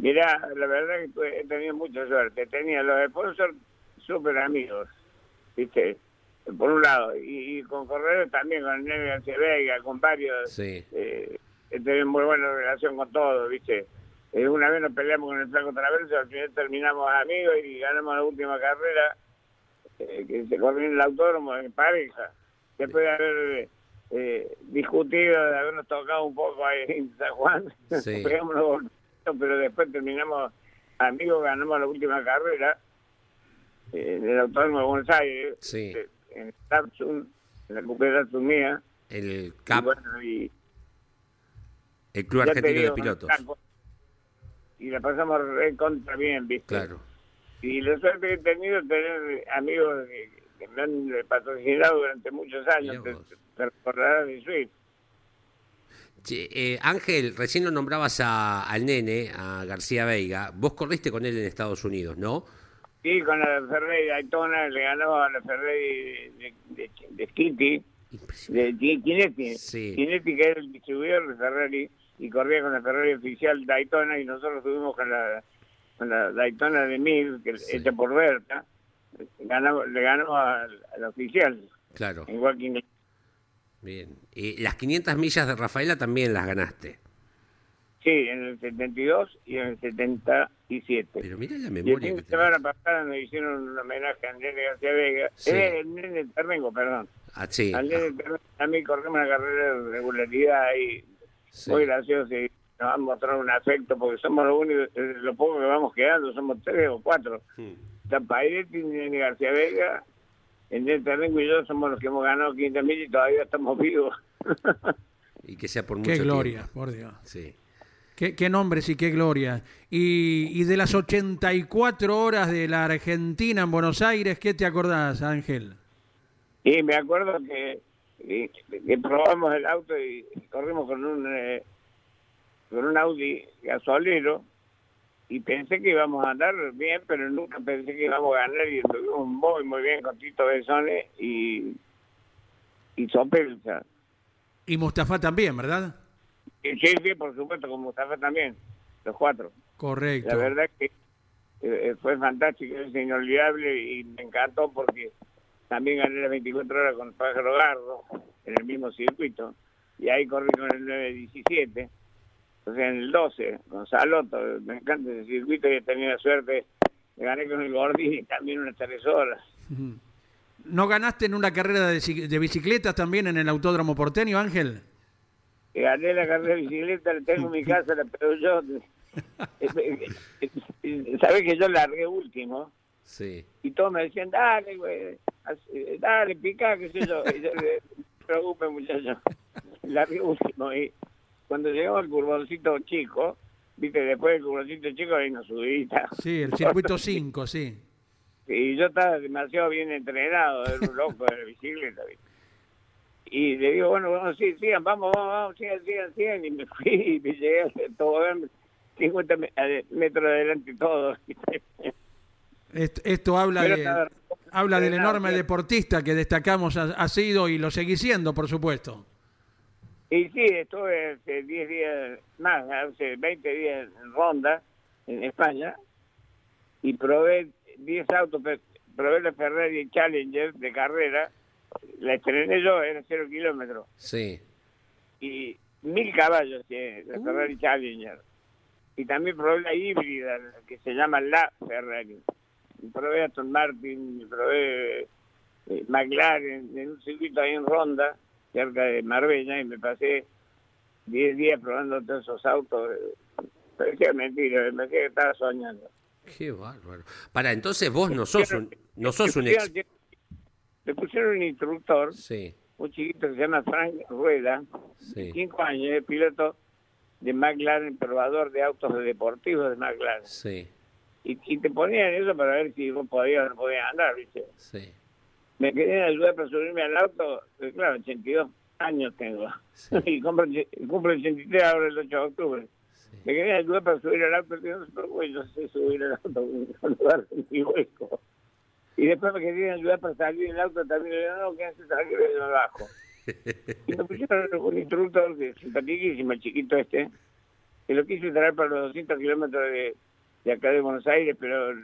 Mirá, la verdad que tuve- he tenido mucha suerte. Tenía los sponsors súper amigos, ¿viste? Por un lado. Y, y con corredores también, con García Vega, con varios. Sí. Eh, he tenido muy buena relación con todos, ¿viste? Eh, una vez nos peleamos con el Flaco Traverso, al final terminamos amigos y ganamos la última carrera, eh, que se corrió en el autódromo en pareja. Después de haber eh, discutido, de habernos tocado un poco ahí en San Juan, Sí. *laughs* pegamos golpecitos, pero después terminamos amigos, ganamos la última carrera en el Autódromo de Buenos Aires, Sí. eh, en Samsung, en la Copa Samsung mía. El y CAP, bueno, y el Club Argentino de Pilotos. Y la pasamos re contra bien, ¿viste? Claro. Y la suerte que he tenido es tener amigos que, que me han eh, patrocinado durante muchos años. Te, te recordarás de Swift. Eh, Ángel, recién lo nombrabas a- al nene, a García Veiga. Vos corriste con él en Estados Unidos, ¿no? Sí, con la Ferrari Daytona le ganó a la Ferrari de, de, de Skitty, de Chinetti. Sí. Chinetti que era el distribuidor de Ferrari y corría con la Ferrari oficial Daytona y nosotros estuvimos con la, con la Daytona de Mil, que hecha por Berta. Ganamos, le ganó al, al oficial, Claro. en Joaquín. Bien. Eh, las 500 millas de Rafaela también las ganaste. Sí, en el 72 y en el 77. Pero mira la Y el memoria fin que de semana pasada nos hicieron un homenaje a Nene García Vega. Sí. Eh, el Nene Terrengo, perdón. Ah, sí. Al Nene Terrengo también corrimos una carrera de regularidad y Sí. muy gracioso y nos han mostrado un afecto porque somos los únicos, eh, lo poco que vamos quedando, somos tres o cuatro. Hmm. Está Pairetti, Nene García Vega, el Nene Terrengo y yo somos los que hemos ganado 500 mil y todavía estamos vivos. *laughs* Y que sea por mucho Qué gloria, tiempo. por Dios. Sí. Qué, qué nombres y qué gloria. Y, y de las 84 horas de la Argentina en Buenos Aires, ¿qué te acordás, Ángel? Y me acuerdo que, que, que probamos el auto y corrimos con un eh, con un Audi gasolero y pensé que íbamos a andar bien, pero nunca pensé que íbamos a ganar y estuvimos muy, muy bien con Tito Besones y, y Sopelsa. Y Mustafa también, ¿verdad? Sí, sí, por supuesto, con Mustafa también, los cuatro. Correcto. La verdad que eh, fue fantástico, es inolvidable y me encantó porque también gané las 24 horas con Pájaro Gardo en el mismo circuito y ahí corrí con el 917, o sea, en el 12, con Saloto, me encanta ese circuito y he tenido la suerte de ganar con el Gordini también unas tres horas. ¿No ganaste en una carrera de, de bicicletas también en el Autódromo Porteño, Ángel? Que gané la carrera de bicicleta, la tengo en mi casa, la pero yo... *laughs* Sabes que yo largué último Sí. y todos me decían, dale, güey, haz- dale, pica, qué sé yo. Y yo, "Eh, preocupe, muchacho. Largué último. Y cuando llegamos al curvoncito chico, viste, después del curvoncito chico hay una subidita. Sí, el *laughs* circuito 5, sí. Y yo estaba demasiado bien entrenado, era un loco de la bicicleta, ¿viste? Y le digo, bueno, bueno, sí, sigan, vamos, vamos, vamos, sigan, sigan, sigan. Y me fui *laughs* y me llegué a todo, 50 me- ade- metros adelante todo. Esto, esto habla, Pero de, estaba habla del enorme deportista que destacamos ha, ha sido y lo seguís siendo, por supuesto. Y sí, estuve hace 10 días más, hace 20 días en Ronda, en España, y probé 10 autos, probé la Ferrari Challenger de carrera, la estrené yo, era 0 kilómetros, Sí. y mil caballos tiene la Ferrari Challenger. Y también probé la híbrida, que se llama la Ferrari. Y probé Aston Martin, probé eh, McLaren en un circuito ahí en Ronda, cerca de Marbella, y me pasé 10 días probando todos esos autos. eh, Parecía mentira, me que estaba soñando. Qué bárbaro. Para, entonces vos no sos un, no sos un ex... pusieron- Le pusieron un instructor, Sí, un chiquito que se llama Frank Rueda, sí, cinco años, es piloto de McLaren, probador de autos deportivos de McLaren. sí, Y, y te ponían eso para ver si vos podías o no podías andar, ¿viste? sí. Me querían ayudar para subirme al auto, claro, 82 años tengo. *laughs* y cumplo, cumplo 83 ahora el 8 de octubre. Me querían ayudar para subir al auto, y digo, no yo sé subir al auto *laughs* lugar ni hueco. Y después me querían ayudar para salir del auto también, digo, no, quédense tranquilos, yo me bajo. *laughs* Y me pusieron un instructor que simpaticísimo, el chiquito este, que lo quise traer para los 200 kilómetros de, de acá de Buenos Aires, pero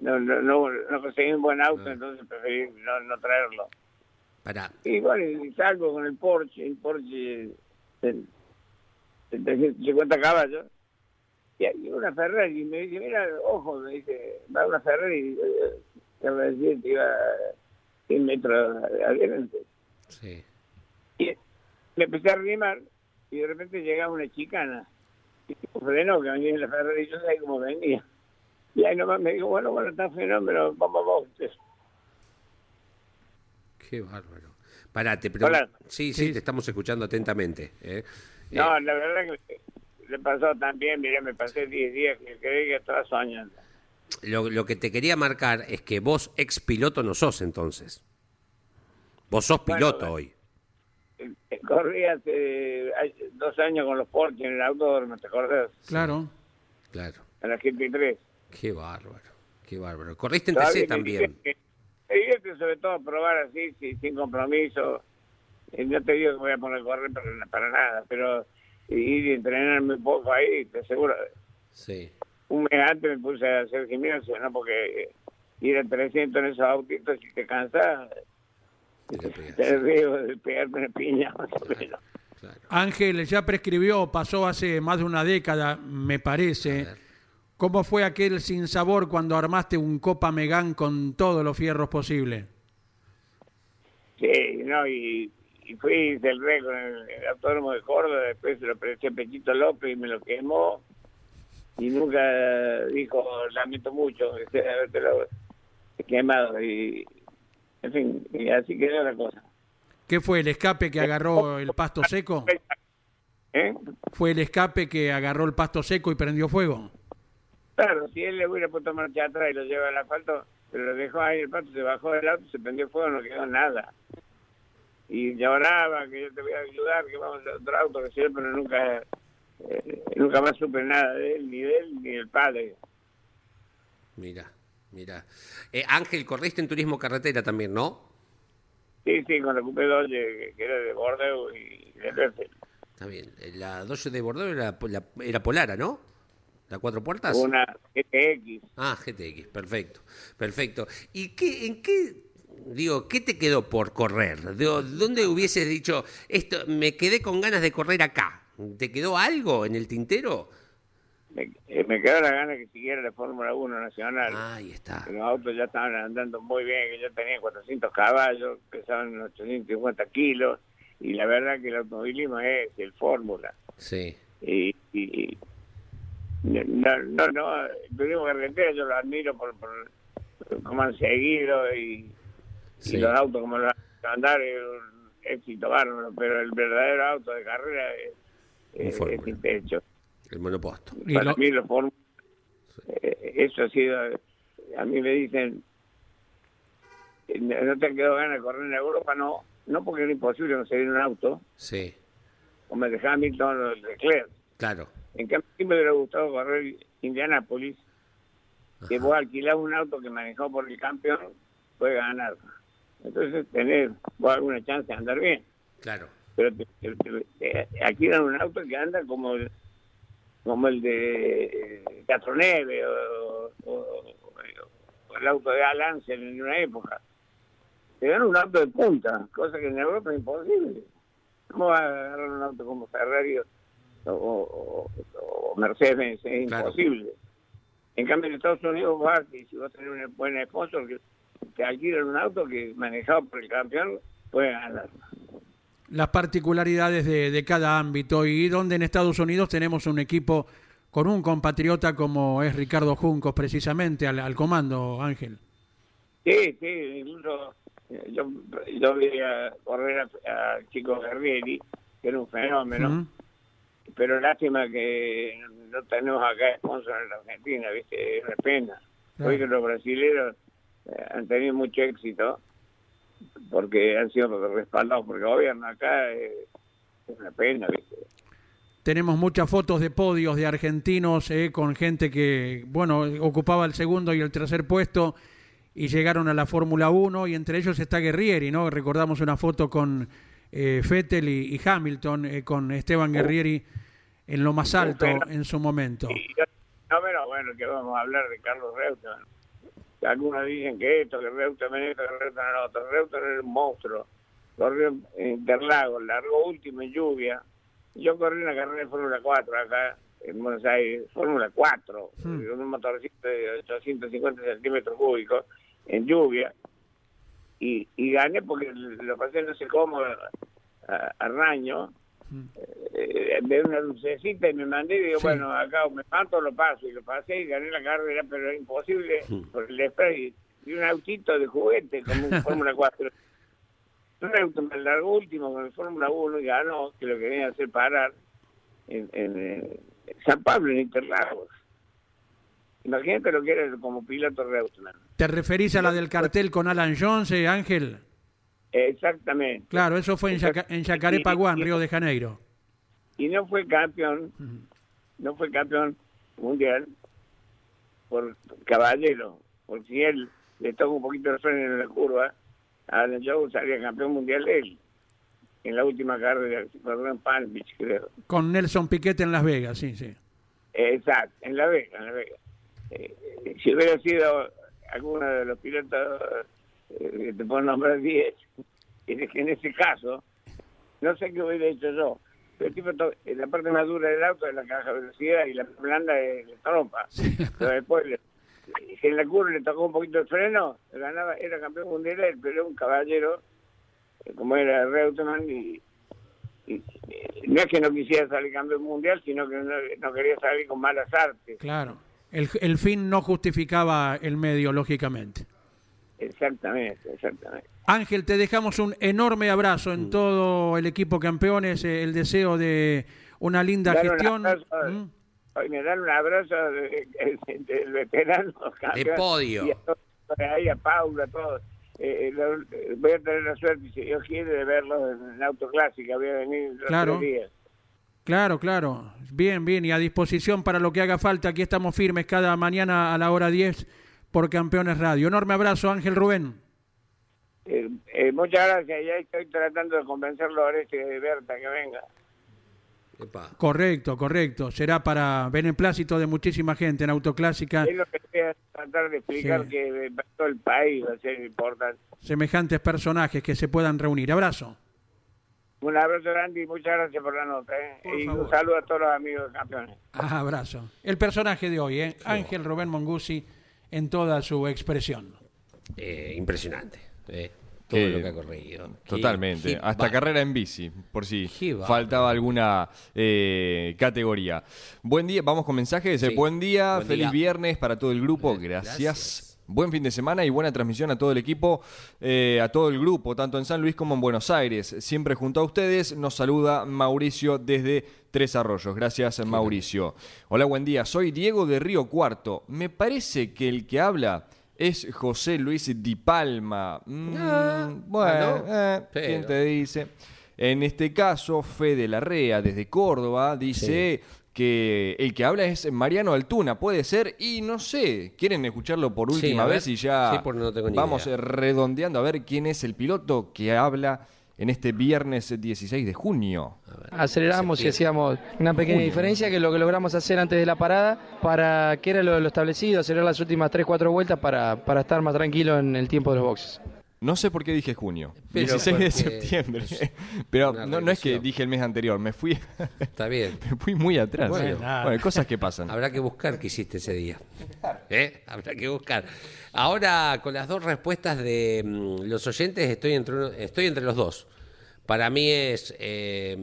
no, no, no, no conseguí un buen auto, entonces preferí no, no traerlo. Para, Y bueno, y salgo con el Porsche, el Porsche de, de 350 caballos, y hay una Ferrari, y me dice, mira, ojo, me dice, va una Ferrari, que me decía que iba 100 metros adelante. sí. Y me empecé a arrimar y de repente llegaba una chicana. Y frenó que venía en la Ferrari y yo sabía cómo venía. Y ahí nomás me dijo, bueno, bueno, está fenómeno, vamos vos. Qué bárbaro. Parate, pero... Hola. Sí, sí, te estamos escuchando atentamente. ¿eh? No, Eh, la verdad que le pasó también, mira, me pasé 10 días que creí que estaba soñando. lo, lo que te quería marcar es que vos ex piloto no sos entonces. Vos sos piloto bueno. hoy. Eh, Corrí hace dos años con los Porsche en el autódromo, ¿te acordás? Claro. Claro. En la GT3. Qué bárbaro. Qué bárbaro. Corriste en TC también. divierte- Me divierte sobre todo probar así, sí, sin compromiso. Eh, No te digo que voy a poner a correr para, para nada, pero ir y entrenarme un poco ahí, te aseguro. Sí. Un mes antes me puse a hacer gimnasio, ¿no? Porque ir a 300 en esos autitos, si te cansas, te riesgo de pegarme una piña, más o menos. Ángel ya prescribió, pasó hace más de una década, me parece. ¿Cómo fue aquel sinsabor cuando armaste un Copa Megán con todos los fierros posibles? Sí, no, y, y fui del rey con el, el autónomo de Córdoba, después se lo presté a Pechito López y me lo quemó. Y nunca dijo, lamento mucho que sea haberte lo quemado. Y, en fin, y así quedó la cosa. ¿Qué fue el escape que agarró el pasto seco? ¿Eh? ¿Fue el escape que agarró el pasto seco y prendió fuego? Claro, si él le hubiera puesto marcha atrás y lo lleva al asfalto, pero lo dejó ahí, el pato se bajó del auto, se prendió fuego, no quedó nada. Y lloraba que yo te voy a ayudar, que vamos a otro auto, que sí, pero nunca, eh, nunca más supe nada de él, ni de él, ni del padre. Mira, mira. Eh, Ángel, corriste en turismo carretera también, ¿no? Sí, sí, con la Coupé Dodge, que, que era de Bordeaux y de Perfect. Está bien. Eh, La Dodge de Bordeaux era, la- era Polara, ¿no? ¿La cuatro puertas? Una GTX. Ah, GTX, perfecto, perfecto. ¿Y qué, en qué, digo, qué te quedó por correr? ¿Dónde hubieses dicho, esto, me quedé con ganas de correr acá? ¿Te quedó algo en el tintero? Me, eh, me quedó la gana que siguiera la Fórmula 1 nacional. Ahí está. Los autos ya estaban andando muy bien, que yo tenía 400 caballos, pesaban 850 kilos, y la verdad que el automovilismo es el Fórmula. Sí. Y- no, no, no, el turismo carretera yo lo admiro por, por cómo han seguido y, Sí. y los autos como lo han hecho andar es un éxito bárbaro, pero el verdadero auto de carrera es, techo. El monoposto. Para mí los Fórmula, eh, eso ha sido, a mí me dicen, no te quedó ganas de correr en Europa, no, no porque era imposible conseguir un auto, Sí, como el de Hamilton o el de Leclerc. claro. En cambio, sí me hubiera gustado correr Indianápolis, que vos alquilás un auto que manejó por el campeón, puede ganar. Entonces, tener vos alguna chance de andar bien. Claro. Pero te, te- te- te alquilan un auto que anda como el, como el de eh, Castroneve o, o- o el auto de Al Ansel en una época. Te dan un auto de punta, cosa que en Europa es imposible. ¿Cómo va a agarrar un auto como Ferrari o, o- o- o Mercedes? Es imposible. En cambio, en Estados Unidos vas y si vos tenés un buen sponsor que te alquilan un auto que manejado por el campeón, puede ganar. Las particularidades de, de cada ámbito y donde en Estados Unidos tenemos un equipo con un compatriota como es Ricardo Juncos precisamente al, al comando, Ángel. Sí, sí, incluso eh, yo, yo vi a correr a- chico Guerrieri, que era un fenómeno. Pero lástima que no tenemos acá sponsor en la Argentina, ¿viste? Es una pena. Hoy que los brasileños eh, han tenido mucho éxito porque han sido respaldados por el gobierno acá, es una pena, ¿viste? Tenemos muchas fotos de podios de argentinos eh, con gente que, bueno, ocupaba el segundo y el tercer puesto y llegaron a la Fórmula 1 y entre ellos está Guerrieri, ¿no? Recordamos una foto con eh, Vettel y, y Hamilton, eh, con Esteban Guerrieri en lo más alto en su momento. No, pero bueno, que vamos a hablar de Carlos Reutemann. Algunos dicen que esto, que Reutemann esto, que Reutemann lo otro. Reutemann era un monstruo. Corrió en Interlagos, largó último en lluvia. Yo corrí una carrera de Fórmula 4 acá en Buenos Aires, Fórmula 4, Hmm. un motorcito de 850 centímetros cúbicos en lluvia. Y, y gané porque lo pasé no sé cómo a, a Raño. Hmm. Eh, eh, de una lucecita y me mandé y digo, bueno, acá me mato lo paso. Y lo pasé y gané la carrera, pero era imposible por el spray de un autito de juguete como un *laughs* Fórmula 4. Un auto me largó último con el Fórmula 1 y ganó, que lo que venía a hacer parar en, en, eh, San Pablo, en Interlagos. Imagínate lo que era como piloto Reutemann. ¿Te referís a la del cartel con Alan Jones, eh, Ángel? Exactamente. Claro, eso fue en, Yaca- en Yacarepaguán, Río de Janeiro. y no fue campeón, no fue campeón mundial por caballero, porque si él le toca un poquito de freno en la curva, Alan Jones salía campeón mundial él, en la última carrera, en Palm Beach, creo. Con Nelson Piquet en Las Vegas, sí, sí. Exacto, en La Vega, en La Vega. Eh, eh, si hubiera sido alguno de los pilotos eh, que te puedo nombrar 10, en en ese caso, no sé qué hubiera hecho yo. Pero el tipo, eh, la parte más dura del auto es la caja de velocidad y la blanda es la trompa. Pero después, le- si en la curva le tocó un poquito el freno, ganaba, era campeón mundial, pero era un caballero, eh, como era Reutemann, y, y, eh, no es que no quisiera salir campeón mundial, sino que no, no quería salir con malas artes. Claro. El, el fin no justificaba el medio, lógicamente. Exactamente, exactamente. Ángel, te dejamos un enorme abrazo en todo el equipo campeones, eh, el deseo de una linda Dar un gestión. abrazo, ¿Mm? hoy me dan un abrazo de- de- del veterano. campeón, podio. Y a todos, ahí a Paula, a todos. Eh, eh, lo- voy a tener la suerte, si Dios quiere, de verlos en Autoclásica. Voy a venir los Claro. tres días. Claro, claro. Bien, bien. Y a disposición para lo que haga falta. Aquí estamos firmes cada mañana a la hora 10 por Campeones Radio. Enorme abrazo, Ángel Rubén. Eh, eh, muchas gracias. Ya estoy tratando de convencerlo a este de Berta que venga. Correcto, correcto. Será para beneplácito de muchísima gente en Autoclásica. Es lo que voy a tratar de explicar Sí. que eh, para todo el país va a ser importante. Semejantes personajes que se puedan reunir. Abrazo. Un abrazo grande y muchas gracias por la nota. ¿eh? y un saludo a todos los amigos campeones. Ah, abrazo. El personaje de hoy, ¿eh? Ángel Rubén Mongusi en toda su expresión. Eh, impresionante. eh, todo Que- lo que ha corrido. Totalmente. Qué- Hasta va- carrera en bici, por si faltaba alguna eh, categoría. Buen día, vamos con mensajes. Sí. Buen día, Buen feliz día. viernes para todo el grupo. Gracias. Buen fin de semana y buena transmisión a todo el equipo, eh, a todo el grupo, tanto en San Luis como en Buenos Aires. Siempre junto a ustedes nos saluda Mauricio desde Tres Arroyos. Gracias, Mauricio. Hola, buen día. Soy Diego de Río Cuarto. Me parece que el que habla es José Luis Di Palma. Mm, bueno, eh, ¿quién te dice? En este caso, Fede Larrea, desde Córdoba, dice que el que habla es Mariano Altuna, puede ser, y no sé, ¿quieren escucharlo por Sí, última ver. vez y ya Sí, porque no tengo ni vamos idea. redondeando a ver quién es el piloto que habla en este viernes 16 de junio? Aceleramos y hacíamos una pequeña Junio. diferencia que lo que logramos hacer antes de la parada para que era lo, lo establecido, acelerar las últimas 3-4 vueltas para, para estar más tranquilo en el tiempo de los boxes. No sé por qué dije junio. Pero 16 de septiembre. es *laughs* Pero no, no es que dije el mes anterior, me fui, *laughs* Está bien. me fui muy atrás. Bueno. Bueno, cosas que pasan. Habrá que buscar qué hiciste ese día. ¿Eh? Habrá que buscar. Ahora, con las dos respuestas de mm, los oyentes, estoy entre, uno- estoy entre los dos. Para mí es. eh,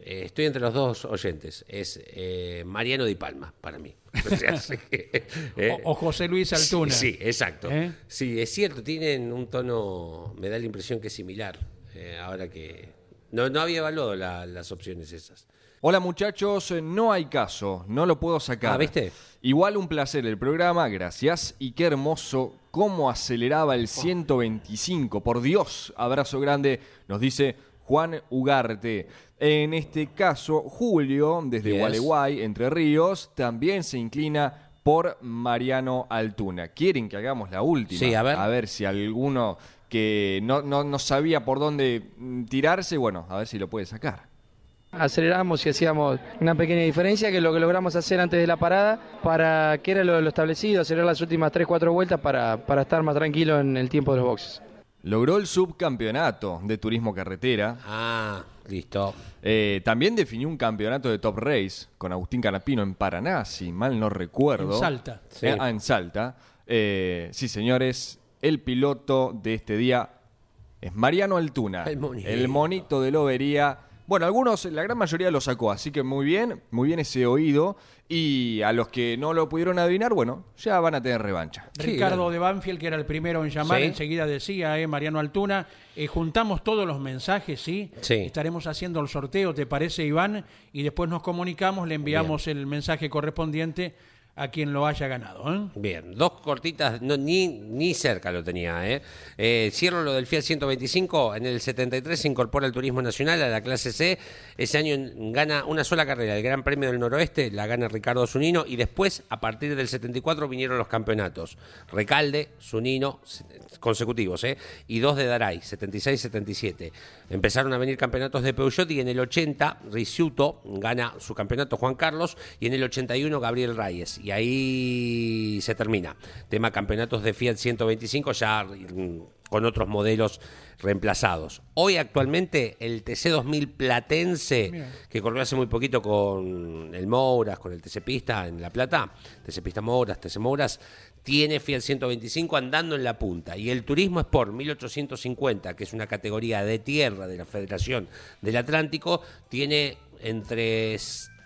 eh, estoy entre los dos oyentes. Es eh, Mariano Di Palma, para mí. *laughs* O sea, sí, eh, O, o José Luis Altuna. Sí, sí, exacto. ¿Eh? Sí, es cierto, tienen un tono, me da la impresión que es similar. eh, ahora que. No, no había evaluado la- las opciones esas. Hola muchachos, no hay caso, no lo puedo sacar. Ah, ¿viste? Igual un placer el programa, gracias. Y qué hermoso cómo aceleraba el 125. Por Dios, abrazo grande, nos dice Juan Ugarte. En este caso, Julio, desde Yes. Gualeguay, Entre Ríos, también se inclina por Mariano Altuna. ¿Quieren que hagamos la última? Sí, a ver. A ver si alguno que no, no, no sabía por dónde mm, tirarse, bueno, a ver si lo puede sacar. Aceleramos y hacíamos una pequeña diferencia que es lo que logramos hacer antes de la parada para que era lo, lo establecido, acelerar las últimas 3-4 vueltas para, para estar más tranquilo en el tiempo de los boxes. Logró el subcampeonato de turismo carretera. Ah, listo. Eh, también definió un campeonato de Top Race con Agustín Canapino en Paraná, si mal no recuerdo. En Salta. Eh, ah, en Salta. Eh, sí, señores, el piloto de este día es Mariano Altuna. El monito. El monito de Lobería Bueno, algunos, la gran mayoría lo sacó, así que muy bien, muy bien ese oído. Y a los que no lo pudieron adivinar, bueno, ya van a tener revancha. Ricardo de Banfield, que era el primero en llamar, Sí. enseguida decía, eh, Mariano Altuna, eh, juntamos todos los mensajes, ¿sí? Sí. Estaremos haciendo el sorteo, ¿te parece, Iván? Y después nos comunicamos, le enviamos el mensaje correspondiente a quien lo haya ganado. ¿eh? Bien, dos cortitas, no, ni, ni cerca lo tenía. ¿eh? Eh, cierro lo del Fiat 125. En el 73 se incorpora el turismo nacional a la clase C. Ese año gana una sola carrera, el Gran Premio del Noroeste, la gana Ricardo Zunino. Y después, a partir del 74, vinieron los campeonatos. Recalde, Zunino, consecutivos, ¿eh? y dos de Daray, 76-77. Empezaron a venir campeonatos de Peugeot y en el 80, Ricciuto gana su campeonato Juan Carlos y en el 81 Gabriel Reyes. Y ahí se termina. Tema campeonatos de Fiat 125 ya mm, con otros modelos reemplazados. Hoy actualmente el TC2000 Platense, que corrió hace muy poquito con el Mouras, con el TC Pista en La Plata, TC Pista Mouras, TC Mouras, tiene Fiat 125 andando en la punta. Y el Turismo Sport 1850, que es una categoría de tierra de la Federación del Atlántico, tiene entre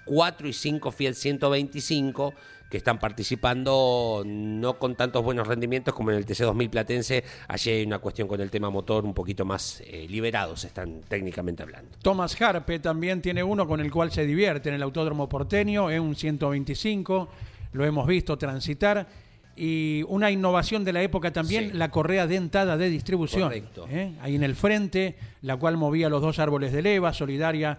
4 y 5 Fiat 125 que están participando no con tantos buenos rendimientos como en el TC2000 Platense. Allí hay una cuestión con el tema motor un poquito más eh, liberados, están técnicamente hablando. Thomas Harpe también tiene uno con el cual se divierte en el Autódromo Porteño, es un 125, lo hemos visto transitar. Y una innovación de la época también, Sí. la correa dentada de distribución. Correcto. ¿eh? Ahí en el frente, la cual movía los dos árboles de leva, solidaria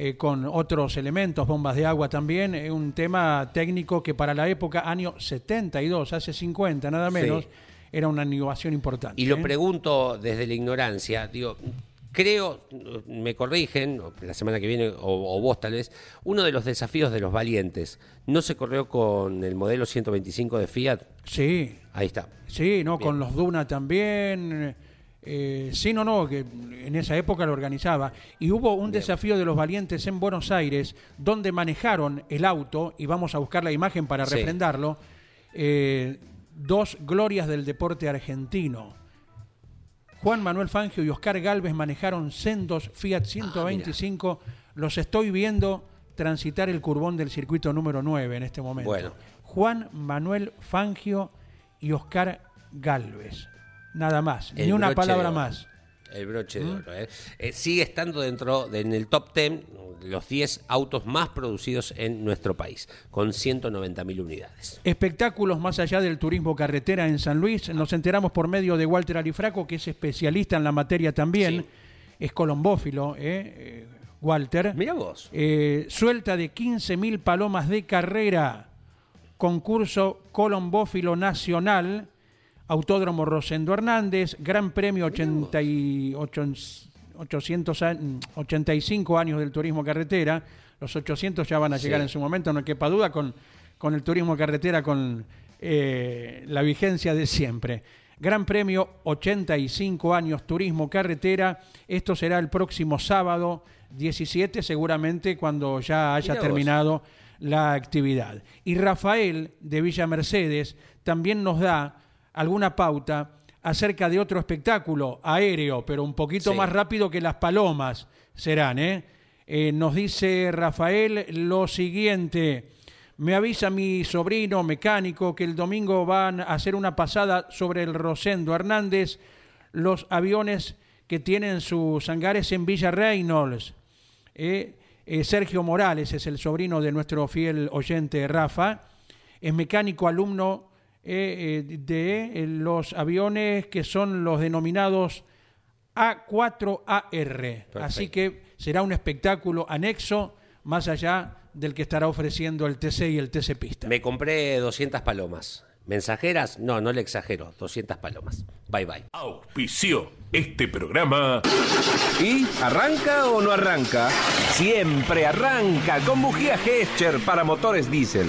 eh, con otros elementos, bombas de agua también. Es un tema técnico que para la época, año 72, hace 50 nada menos, Sí. era una innovación importante. Y lo ¿eh? pregunto desde la ignorancia, digo, creo, me corrigen, la semana que viene, o, o vos tal vez, uno de los desafíos de los valientes, ¿no se corrió con el modelo 125 de Fiat? Sí, Ahí está. Sí, no, Bien. con los Duna también. eh, sí, no, no, que en esa época lo organizaba. Y hubo un desafío de los valientes en Buenos Aires, donde manejaron el auto, y vamos a buscar la imagen para Sí. refrendarlo, eh, dos glorias del deporte argentino. Juan Manuel Fangio y Oscar Galvez manejaron sendos Fiat 125. los estoy viendo transitar el curbón del circuito número 9 en este momento. Bueno. Juan Manuel Fangio y Oscar Galvez. Nada más, El ni una palabra más. El broche de oro. ¿eh? Eh, sigue estando dentro de, en el top 10 los 10 autos más producidos en nuestro país, con 190.000 unidades. Espectáculos más allá del turismo carretera en San Luis. Nos enteramos por medio de Walter Alifraco, que es especialista en la materia también. Es colombófilo. ¿eh? Eh, Walter. Mira vos. Eh, suelta de 15.000 palomas de carrera. Concurso Colombófilo Nacional. Autódromo Rosendo Hernández, Gran Premio 88, 885 mm, años del turismo carretera, los 800 ya van a llegar en su momento, no quepa duda, con, con el turismo carretera, con eh, la vigencia de siempre. Gran Premio 85 años Turismo Carretera. Esto será el próximo sábado 17, seguramente cuando ya haya terminado la actividad. Y Rafael de Villa Mercedes también nos da alguna pauta acerca de otro espectáculo aéreo, pero un poquito Sí. más rápido que las palomas serán. ¿eh? Eh, nos dice Rafael lo siguiente. Me avisa mi sobrino mecánico que el domingo van a hacer una pasada sobre el Rosendo Hernández, los aviones que tienen sus hangares en Villa Reynolds. Eh, eh, Sergio Morales es el sobrino de nuestro fiel oyente Rafa, es mecánico alumno eh, eh, de eh, los aviones que son los denominados A4AR. Así que será un espectáculo anexo más allá del que estará ofreciendo el TC y el TC Pista. Me compré 200 palomas. ¿Mensajeras? No, no le exagero. 200 palomas. Bye bye. Auspició este programa. ¿Y arranca o no arranca? Siempre arranca con bujía Gescher para motores diésel.